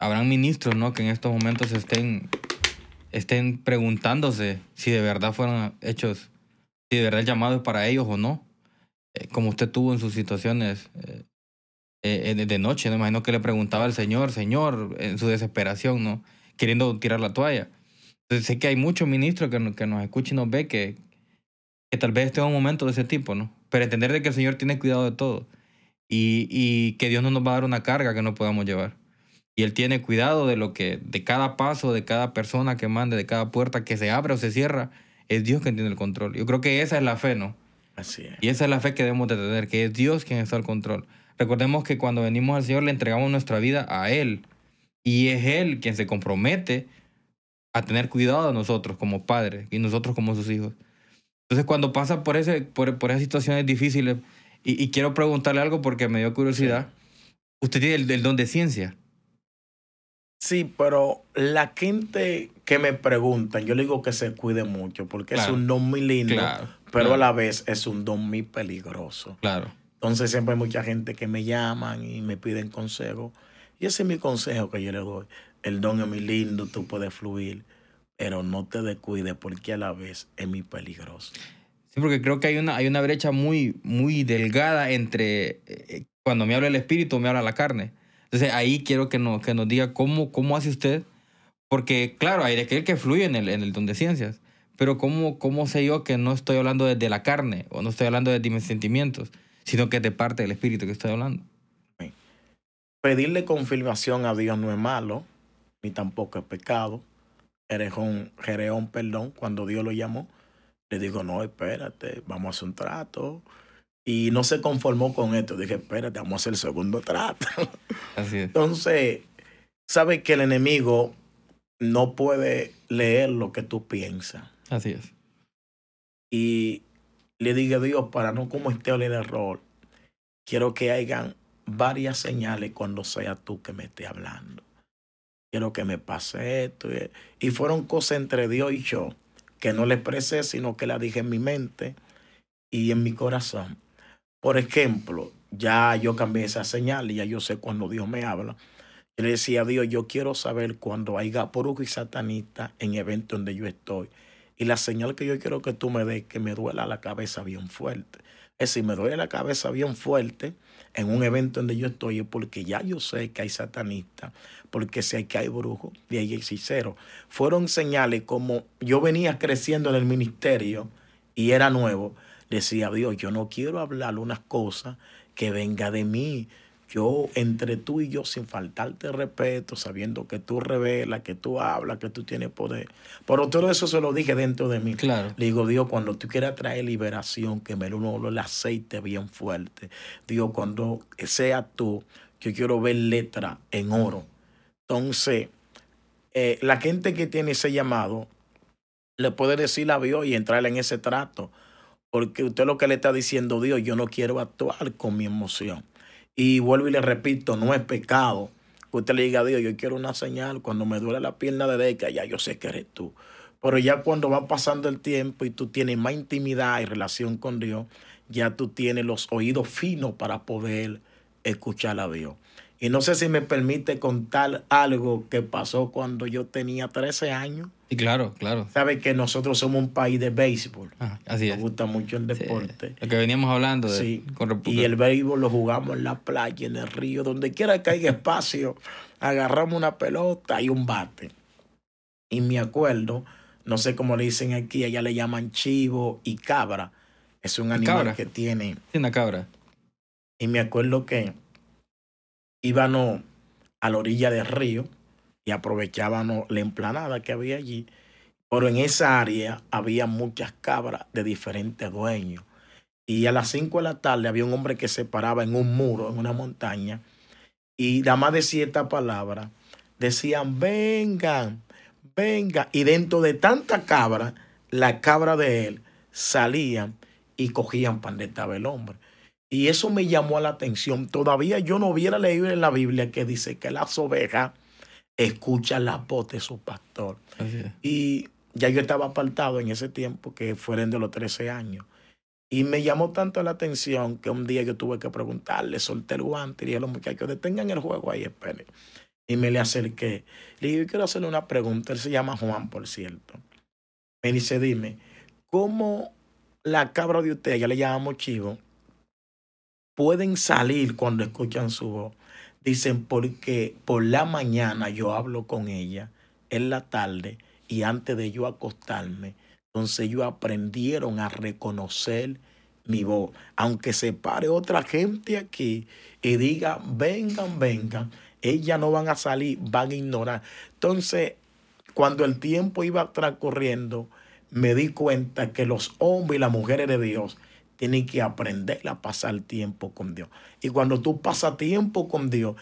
habrán ministros, ¿no? Que en estos momentos estén, estén preguntándose si de verdad fueron hechos, si de verdad el llamado es para ellos o no. Eh, como usted tuvo en sus situaciones eh, eh, de noche, me imagino que le preguntaba al Señor, Señor, en su desesperación, ¿no? Queriendo tirar la toalla. Sé que hay muchos ministros que, que nos escuchan y nos ve que, que tal vez esté en un momento de ese tipo, ¿no? Pero entender de que el Señor tiene cuidado de todo y, y que Dios no nos va a dar una carga que no podamos llevar. Y Él tiene cuidado de lo que, de cada paso, de cada persona que mande, de cada puerta que se abre o se cierra, es Dios quien tiene el control. Yo creo que esa es la fe, ¿no? Y esa es la fe que debemos de tener, que es Dios quien está al control. Recordemos que cuando venimos al Señor le entregamos nuestra vida a Él. Y es Él quien se compromete a tener cuidado de nosotros como padres y nosotros como sus hijos. Entonces, cuando pasa por, ese, por, por esas situaciones difíciles, y, quiero preguntarle algo porque me dio curiosidad, usted tiene el, don de ciencia. Sí, pero la gente que me pregunta, yo le digo que se cuide mucho porque es un don muy lindo, pero a la vez es un don muy peligroso. Claro. Entonces siempre hay mucha gente que me llaman y me piden consejo. Y ese es mi consejo que yo le doy. El don es muy lindo, tú puedes fluir, pero no te descuides porque a la vez es muy peligroso. Sí, porque creo que hay una, hay una brecha muy, muy delgada entre eh, cuando me habla el espíritu, me habla la carne. Entonces ahí quiero que, no, que nos diga cómo, cómo hace usted, porque claro, hay de aquel que fluye en el, en el don de ciencias, pero ¿cómo, ¿cómo sé yo que no estoy hablando desde la carne o no estoy hablando de mis sentimientos? sino que es de parte del Espíritu que estoy hablando. Pedirle confirmación a Dios no es malo, ni tampoco es pecado. Jerejón, Jereón, perdón, cuando Dios lo llamó, le digo, no, espérate, vamos a hacer un trato. Y no se conformó con esto. Dije, espérate, vamos a hacer el segundo trato. Así es. Entonces, sabe que el enemigo no puede leer lo que tú piensas. Así es. Y le diga a Dios, para no cometer el error, quiero que hayan varias señales cuando sea tú que me esté hablando. Quiero que me pase esto. Y fueron cosas entre Dios y yo que no le expresé, sino que la dije en mi mente y en mi corazón. Por ejemplo, ya yo cambié esa señal y ya yo sé cuando Dios me habla. Yo le decía a Dios, yo quiero saber cuando haya poruco y satanista en eventos donde yo estoy y la señal que yo quiero que tú me des, que me duela la cabeza bien fuerte. Es decir, me duele la cabeza bien fuerte en un evento donde yo estoy, porque ya yo sé que hay satanistas, porque sé que hay brujos y hay hechiceros. Fueron señales como yo venía creciendo en el ministerio y era nuevo. Decía Dios, yo no quiero hablar unas cosas que venga de mí yo entre tú y yo sin faltarte respeto, sabiendo que tú revelas, que tú hablas, que tú tienes poder. Pero todo eso se lo dije dentro de mí. Claro. Le digo, Dios, cuando tú quieras traer liberación, que me lo el aceite bien fuerte. Dios, cuando sea tú, yo quiero ver letra en oro. Entonces, eh, la gente que tiene ese llamado, le puede decir a Dios y entrar en ese trato. Porque usted lo que le está diciendo, Dios, yo no quiero actuar con mi emoción. Y vuelvo y le repito, no es pecado que usted le diga a Dios, yo quiero una señal, cuando me duele la pierna de deca, ya yo sé que eres tú. Pero ya cuando va pasando el tiempo y tú tienes más intimidad y relación con Dios, ya tú tienes los oídos finos para poder escuchar a Dios. Y no sé si me permite contar algo que pasó cuando yo tenía 13 años. Y claro, claro. Sabe que nosotros somos un país de béisbol. así Nos gusta mucho el deporte. lo que veníamos hablando de. Sí. y el béisbol lo jugamos en la playa, en el río, donde quiera que haya espacio. Agarramos una pelota y un bate. Y me acuerdo, no sé cómo le dicen aquí, allá le llaman chivo y cabra. Es un animal que tiene. Tiene una cabra. Y me acuerdo que íbamos a la orilla del río y aprovechábamos la emplanada que había allí. Pero en esa área había muchas cabras de diferentes dueños. Y a las 5 de la tarde había un hombre que se paraba en un muro, en una montaña, y la más decía esta palabra. Decían, vengan, vengan. Y dentro de tanta cabra, la cabra de él salían y cogían pan de estaba el hombre. Y eso me llamó a la atención. Todavía yo no hubiera leído en la Biblia que dice que las ovejas escuchan la voz de su pastor. Y ya yo estaba apartado en ese tiempo, que fueron de los 13 años. Y me llamó tanto la atención que un día yo tuve que preguntarle, solté el guante y dije a los muchachos, detengan el juego ahí, esperen. Y me le acerqué. Le dije, yo quiero hacerle una pregunta. Él se llama Juan, por cierto. Me dice, dime, ¿cómo la cabra de usted, ya le llamamos chivo, pueden salir cuando escuchan su voz. Dicen, porque por la mañana yo hablo con ella, en la tarde, y antes de yo acostarme, entonces ellos aprendieron a reconocer mi voz. Aunque se pare otra gente aquí y diga, vengan, vengan, ellas no van a salir, van a ignorar. Entonces, cuando el tiempo iba transcurriendo, me di cuenta que los hombres y las mujeres de Dios Tienes que aprender a pasar tiempo con Dios. Y cuando tú pasas tiempo con Dios,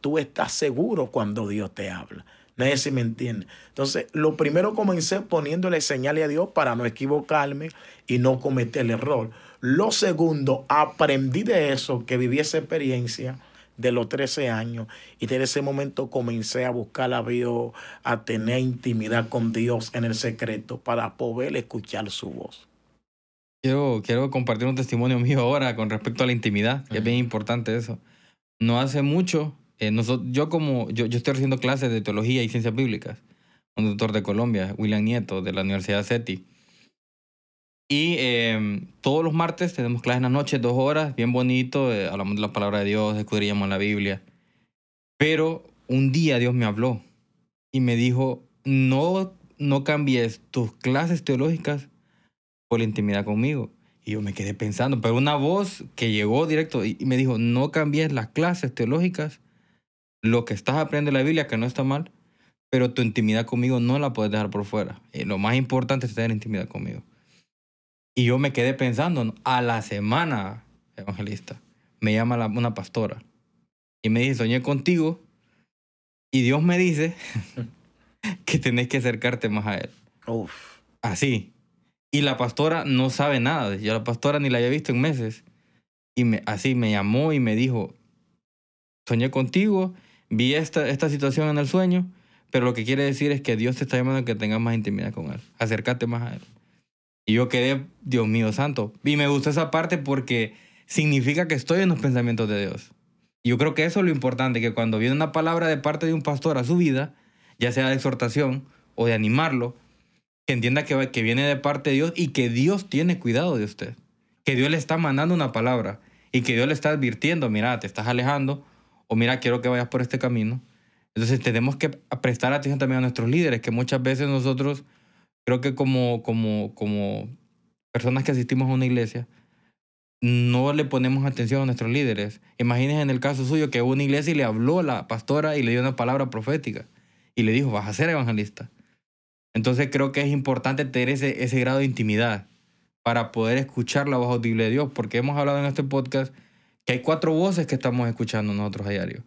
tú estás seguro cuando Dios te habla. No sé si me entiende. Entonces, lo primero comencé poniéndole señales a Dios para no equivocarme y no cometer el error. Lo segundo, aprendí de eso, que viví esa experiencia de los 13 años y desde ese momento comencé a buscar a Dios, a tener intimidad con Dios en el secreto para poder escuchar su voz. Quiero, quiero compartir un testimonio mío ahora con respecto a la intimidad, que es bien importante eso. No hace mucho, eh, nosotros, yo como yo, yo estoy haciendo clases de teología y ciencias bíblicas, un doctor de Colombia, William Nieto, de la Universidad SETI. Y eh, todos los martes tenemos clases en la noche, dos horas, bien bonito, eh, hablamos de la palabra de Dios, escudriñamos la Biblia. Pero un día Dios me habló y me dijo, no, no cambies tus clases teológicas por la intimidad conmigo. Y yo me quedé pensando, pero una voz que llegó directo y me dijo, no cambies las clases teológicas, lo que estás aprendiendo de la Biblia, que no está mal, pero tu intimidad conmigo no la puedes dejar por fuera. Y lo más importante es tener intimidad conmigo. Y yo me quedé pensando, a la semana, evangelista, me llama la, una pastora y me dice, soñé contigo y Dios me dice que tenés que acercarte más a Él. Uf. Así. Y la pastora no sabe nada. Yo la pastora ni la había visto en meses. Y así me llamó y me dijo, soñé contigo, vi esta, esta situación en el sueño, pero lo que quiere decir es que Dios te está llamando a que tengas más intimidad con Él. Acércate más a Él. Y yo quedé, Dios mío santo. Y me gustó esa parte porque significa que estoy en los pensamientos de Dios. Yo creo que eso es lo importante, que cuando viene una palabra de parte de un pastor a su vida, ya sea de exhortación o de animarlo, que entienda que, que viene de parte de Dios y que Dios tiene cuidado de usted. Que Dios le está mandando una palabra y que Dios le está advirtiendo, mira, te estás alejando o mira, quiero que vayas por este camino. Entonces tenemos que prestar atención también a nuestros líderes, que muchas veces nosotros creo que como, como, como personas que asistimos a una iglesia, no le ponemos atención a nuestros líderes. Imagínense en el caso suyo que una iglesia y le habló a la pastora y le dio una palabra profética y le dijo, vas a ser evangelista. Entonces creo que es importante tener ese, ese grado de intimidad para poder escuchar la voz audible de Dios, porque hemos hablado en este podcast que hay cuatro voces que estamos escuchando nosotros a diario.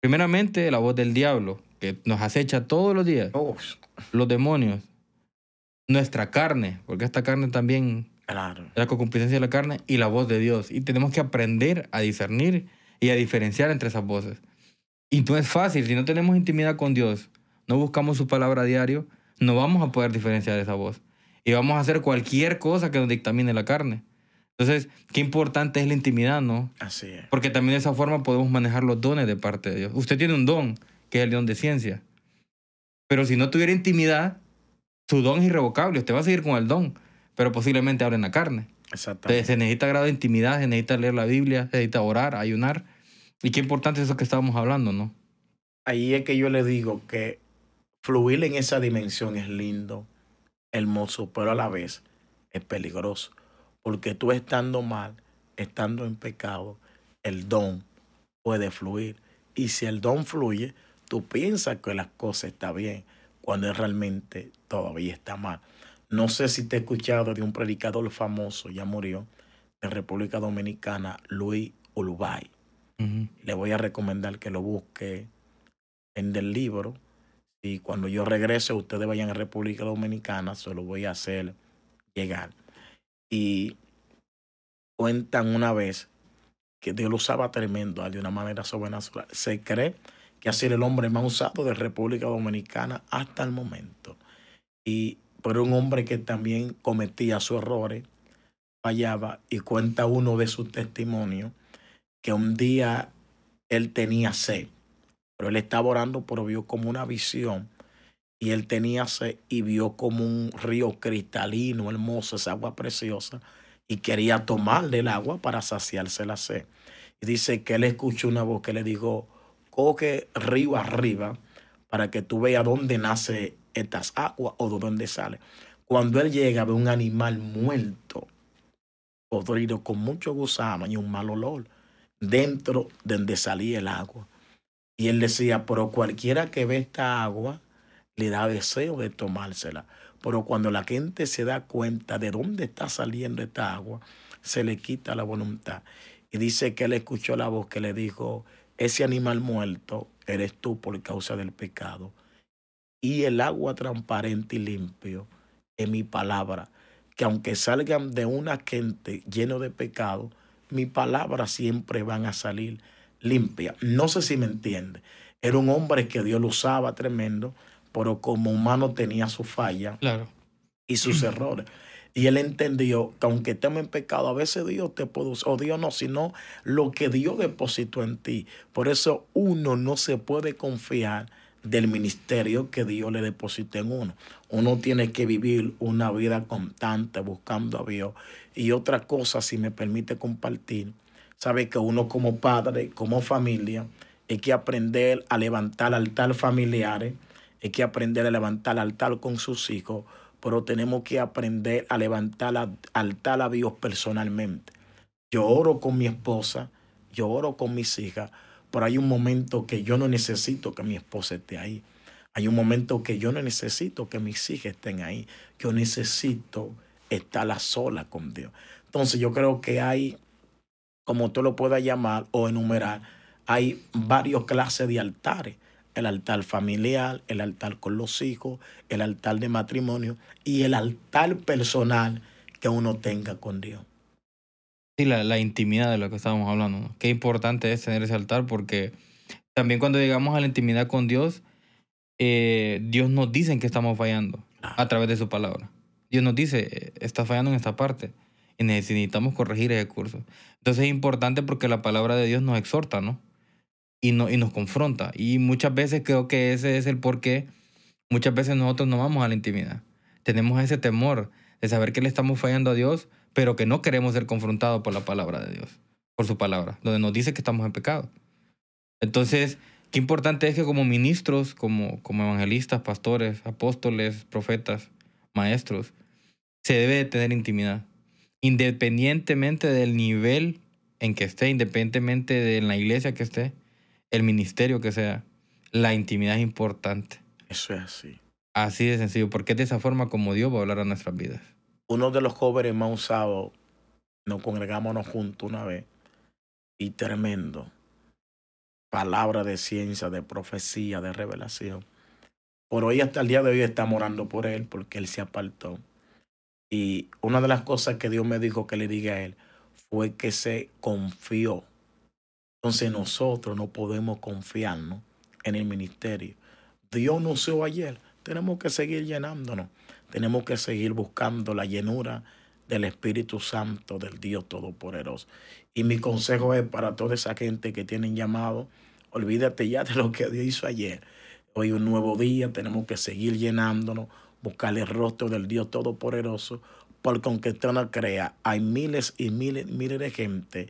Primeramente, la voz del diablo, que nos acecha todos los días. Uf. Los demonios, nuestra carne, porque esta carne también Claro. la concupiscencia de la carne y la voz de Dios. Y tenemos que aprender a discernir y a diferenciar entre esas voces. Y no es fácil, si no tenemos intimidad con Dios, no buscamos su palabra a diario, no vamos a poder diferenciar esa voz. Y vamos a hacer cualquier cosa que nos dictamine la carne. Entonces, qué importante es la intimidad, ¿no? Así es. Porque también de esa forma podemos manejar los dones de parte de Dios. Usted tiene un don, que es el don de ciencia. Pero si no tuviera intimidad, su don es irrevocable. Usted va a seguir con el don, pero posiblemente abre en la carne. Entonces, Exactamente. se necesita grado de intimidad, se necesita leer la Biblia, se necesita orar, ayunar. Y qué importante es eso que estábamos hablando, ¿no? Ahí es que yo le digo que fluir en esa dimensión es lindo, hermoso, pero a la vez es peligroso. Porque tú estando mal, estando en pecado, el don puede fluir. Y si el don fluye, tú piensas que las cosas están bien, cuando realmente todavía está mal. No sé si te he escuchado de un predicador famoso, ya murió, de República Dominicana, Luis Ulubay. Le voy a recomendar que lo busque en el libro. Y cuando yo regrese, ustedes vayan a República Dominicana, se lo voy a hacer llegar. Y cuentan una vez que Dios lo usaba tremendo de una manera sobrenatural. Se cree que ha sido el hombre más usado de República Dominicana hasta el momento. Y pero un hombre que también cometía sus errores, fallaba, y cuenta uno de sus testimonios que un día él tenía sed, pero él estaba orando, pero vio como una visión, y él tenía sed y vio como un río cristalino, hermoso, esa agua preciosa, y quería tomarle el agua para saciarse la sed. Y dice que él escuchó una voz que le dijo, coge río arriba para que tú veas dónde nace estas aguas o de dónde sale. Cuando él llega ve un animal muerto, podrido, con mucho gusano y un mal olor, dentro de donde salía el agua. Y él decía, pero cualquiera que ve esta agua le da deseo de tomársela. Pero cuando la gente se da cuenta de dónde está saliendo esta agua, se le quita la voluntad. Y dice que él escuchó la voz que le dijo, ese animal muerto eres tú por causa del pecado. Y el agua transparente y limpio es mi palabra, que aunque salgan de una gente lleno de pecado, mi palabras siempre van a salir limpia. No sé si me entiende. Era un hombre que Dios lo usaba tremendo, pero como humano tenía su falla Claro. y sus errores. Y él entendió que aunque estemos en pecado, a veces Dios te puede usar, o Dios no, sino lo que Dios depositó en ti. Por eso uno no se puede confiar del ministerio que Dios le depositó en uno. Uno tiene que vivir una vida constante buscando a Dios. Y otra cosa, si me permite compartir, sabe que uno como padre, como familia, hay que aprender a levantar altar familiares, hay que aprender a levantar altar con sus hijos, pero tenemos que aprender a levantar altar a Dios personalmente. Yo oro con mi esposa, yo oro con mis hijas, pero hay un momento que yo no necesito que mi esposa esté ahí. Hay un momento que yo no necesito que mis hijas estén ahí. Yo necesito estar sola con Dios. Entonces yo creo que hay, como tú lo puedas llamar o enumerar, hay varios clases de altares. El altar familiar, el altar con los hijos, el altar de matrimonio y el altar personal que uno tenga con Dios. Sí, la, la intimidad de lo que estábamos hablando. ¿no? Qué importante es tener ese altar porque también cuando llegamos a la intimidad con Dios, eh, Dios nos dice en que estamos fallando a través de su palabra. Dios nos dice, eh, está fallando en esta parte y necesitamos corregir ese curso. Entonces es importante porque la palabra de Dios nos exhorta, ¿no? Y, no, y nos confronta. Y muchas veces creo que ese es el por qué muchas veces nosotros no vamos a la intimidad. Tenemos ese temor de saber que le estamos fallando a Dios, pero que no queremos ser confrontados por la palabra de Dios, por su palabra, donde nos dice que estamos en pecado. Entonces, qué importante es que como ministros, como, como evangelistas, pastores, apóstoles, profetas, maestros, se debe de tener intimidad, independientemente del nivel en que esté, independientemente de la iglesia que esté, el ministerio que sea, la intimidad es importante. Eso es así. Así de sencillo, porque es de esa forma como Dios va a hablar a nuestras vidas. Uno de los jóvenes más usados, nos congregámonos juntos una vez y tremendo. Palabra de ciencia, de profecía, de revelación. Por hoy hasta el día de hoy estamos orando por él porque él se apartó. Y una de las cosas que Dios me dijo que le diga a él fue que se confió. Entonces nosotros no podemos confiarnos en el ministerio. Dios nos usó ayer. Tenemos que seguir llenándonos. Tenemos que seguir buscando la llenura del Espíritu Santo del Dios Todopoderoso. Y mi consejo es para toda esa gente que tienen llamado, olvídate ya de lo que Dios hizo ayer. Hoy un nuevo día, tenemos que seguir llenándonos, buscar el rostro del Dios Todopoderoso, porque aunque usted no crea, hay miles y miles, miles de gente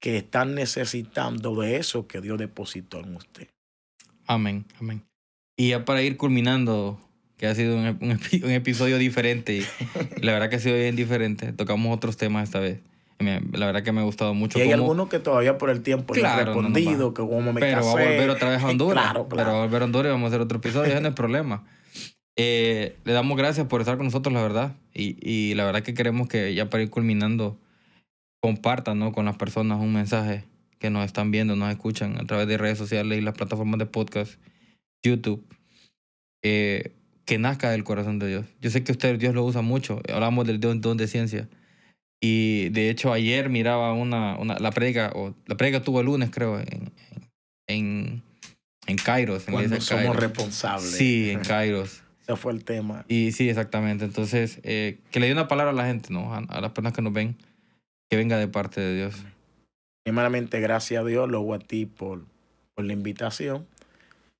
que están necesitando de eso que Dios depositó en usted. Amén, amén. Y ya para ir culminando, que ha sido un, un epi- un episodio diferente, la verdad que ha sido bien diferente, tocamos otros temas esta vez. La verdad que me ha gustado mucho. Y hay cómo- algunos que todavía por el tiempo Claro, no han no, no, respondido, que cómo me pero casé. va a volver otra vez a Honduras. Claro, Pero va a claro. volver a Honduras y vamos a hacer otro episodio, ese no es problema. Eh, le damos gracias por estar con nosotros, la verdad. Y, y la verdad que queremos que ya para ir culminando, compartan ¿no? con las personas un mensaje que nos están viendo, nos escuchan a través de redes sociales y las plataformas de podcast, YouTube, eh, que nazca del corazón de Dios. Yo sé que usted, Dios lo usa mucho. Hablamos del don, don de ciencia. Y de hecho ayer miraba una, una la predica, o la predica tuvo el lunes creo, en, en, en Kairos. En Cuando somos Kairos. responsables. Sí, en Kairos. Ese fue el tema. Y sí, exactamente. Entonces, eh, que le dé una palabra a la gente, ¿no? A, a las personas que nos ven, que venga de parte de Dios. Primeramente, gracias a Dios, luego a ti por, por la invitación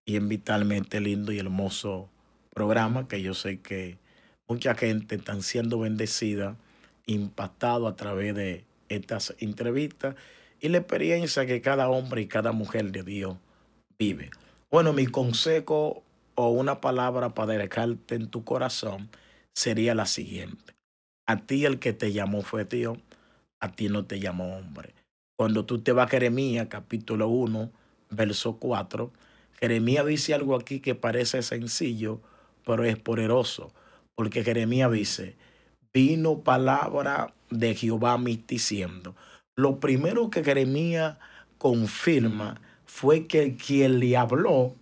y invitarme a este lindo y hermoso programa que yo sé que mucha gente están siendo bendecida, impactado a través de estas entrevistas y la experiencia que cada hombre y cada mujer de Dios vive. Bueno, mi consejo o una palabra para dejarte en tu corazón sería la siguiente. A ti el que te llamó fue Dios, a ti no te llamó hombre. Cuando tú te vas a Jeremías, capítulo 1, verso 4, Jeremías dice algo aquí que parece sencillo, pero es poderoso, porque Jeremías dice, vino palabra de Jehová a diciendo. Lo primero que Jeremías confirma fue que quien le habló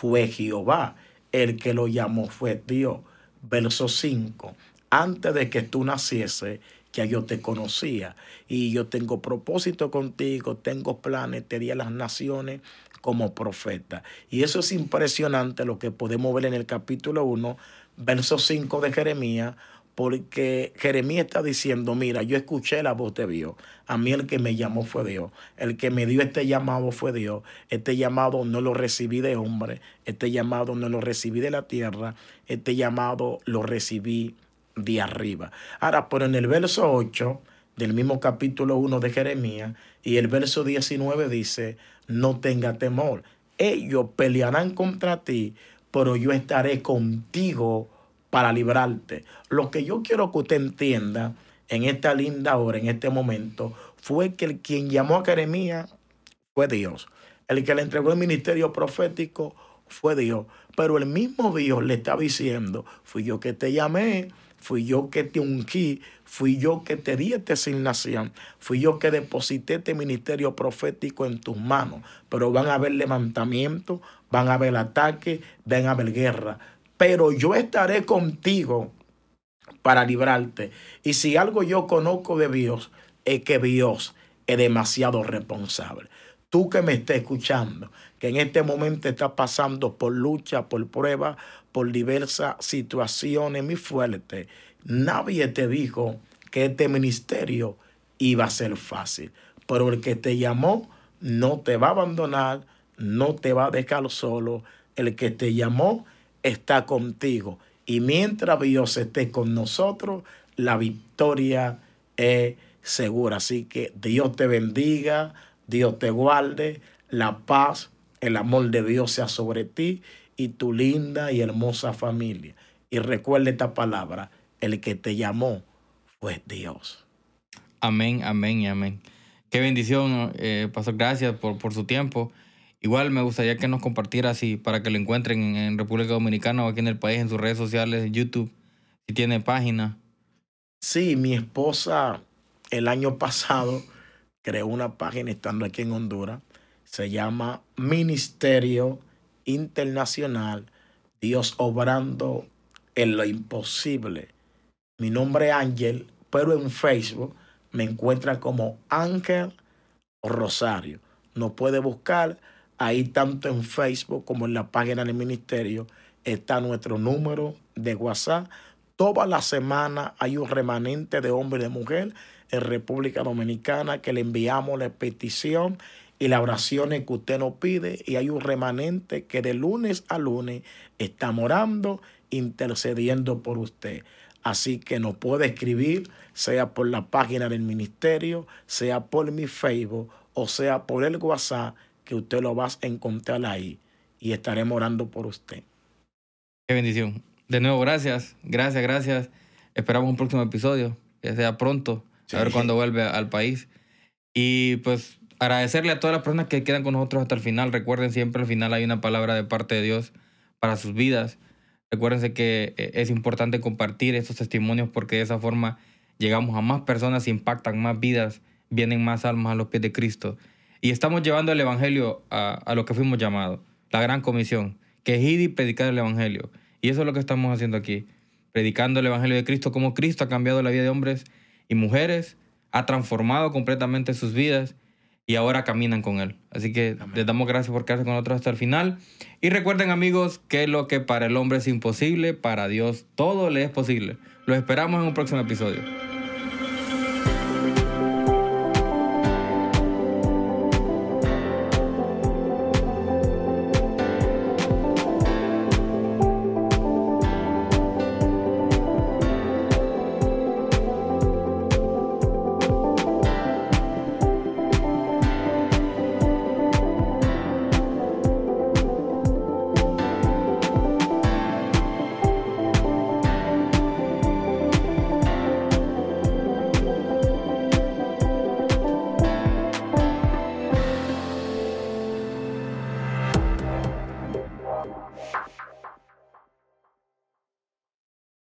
fue Jehová. El que lo llamó fue Dios. Verso 5. Antes de que tú naciese, ya yo te conocía y yo tengo propósito contigo, tengo planes, te di a las naciones como profeta. Y eso es impresionante lo que podemos ver en el capítulo 1, verso 5 de Jeremías, porque Jeremías está diciendo, mira, yo escuché la voz de Dios, a mí el que me llamó fue Dios, el que me dio este llamado fue Dios, este llamado no lo recibí de hombre, este llamado no lo recibí de la tierra, este llamado lo recibí de arriba. Ahora, pero en el verso 8 del mismo capítulo 1 de Jeremías y el verso 19 dice, no tenga temor, ellos pelearán contra ti, pero yo estaré contigo para librarte. Lo que yo quiero que usted entienda en esta linda hora, en este momento, fue que el quien llamó a Jeremías fue Dios. El que le entregó el ministerio profético fue Dios. Pero el mismo Dios le está diciendo, fui yo que te llamé, fui yo que te ungí, fui yo que te di esta asignación, fui yo que deposité este ministerio profético en tus manos. Pero van a haber levantamiento, van a haber ataque, van a haber guerra. Pero yo estaré contigo para librarte. Y si algo yo conozco de Dios, es que Dios es demasiado responsable. Tú que me estás escuchando, que en este momento estás pasando por lucha, por prueba, por diversas situaciones muy fuertes, nadie te dijo que este ministerio iba a ser fácil. Pero el que te llamó no te va a abandonar, no te va a dejar solo. El que te llamó está contigo. Y mientras Dios esté con nosotros, la victoria es segura. Así que Dios te bendiga, Dios te guarde, la paz, el amor de Dios sea sobre ti y tu linda y hermosa familia. Y recuerda esta palabra, el que te llamó fue Dios. Amén, amén y amén. Qué bendición, eh, Pastor. Gracias por, por su tiempo. Igual me gustaría que nos compartiera así para que lo encuentren en República Dominicana o aquí en el país, en sus redes sociales, en YouTube, si tiene página. Sí, mi esposa el año pasado creó una página estando aquí en Honduras. Se llama Ministerio Internacional Dios Obrando en lo Imposible. Mi nombre es Ángel, pero en Facebook me encuentra como Ángel Rosario. Nos puede buscar Ahí tanto en Facebook como en la página del ministerio está nuestro número de WhatsApp. Toda la semana hay un remanente de hombre y de mujer en República Dominicana que le enviamos la petición y las oraciones que usted nos pide. Y hay un remanente que de lunes a lunes está morando, intercediendo por usted. Así que nos puede escribir, sea por la página del ministerio, sea por mi Facebook o sea por el WhatsApp que usted lo va a encontrar ahí y estaremos orando por usted. Qué bendición. De nuevo, gracias, gracias, gracias. Esperamos un próximo episodio, que sea pronto, a ver cuándo vuelve al país. Y pues agradecerle a todas las personas que quedan con nosotros hasta el final. Recuerden siempre al final hay una palabra de parte de Dios para sus vidas. Recuérdense que eh, es importante compartir estos testimonios porque de esa forma llegamos a más personas, impactan más vidas, vienen más almas a los pies de Cristo. Y estamos llevando el Evangelio a, lo que fuimos llamados, la gran comisión, que es ir y predicar el Evangelio. Y eso es lo que estamos haciendo aquí, predicando el Evangelio de Cristo, como Cristo ha cambiado la vida de hombres y mujeres, ha transformado completamente sus vidas y ahora caminan con Él. Así que les damos gracias por quedarse con nosotros hasta el final. Y recuerden amigos que lo que para el hombre es imposible, para Dios todo le es posible. Los esperamos en un próximo episodio.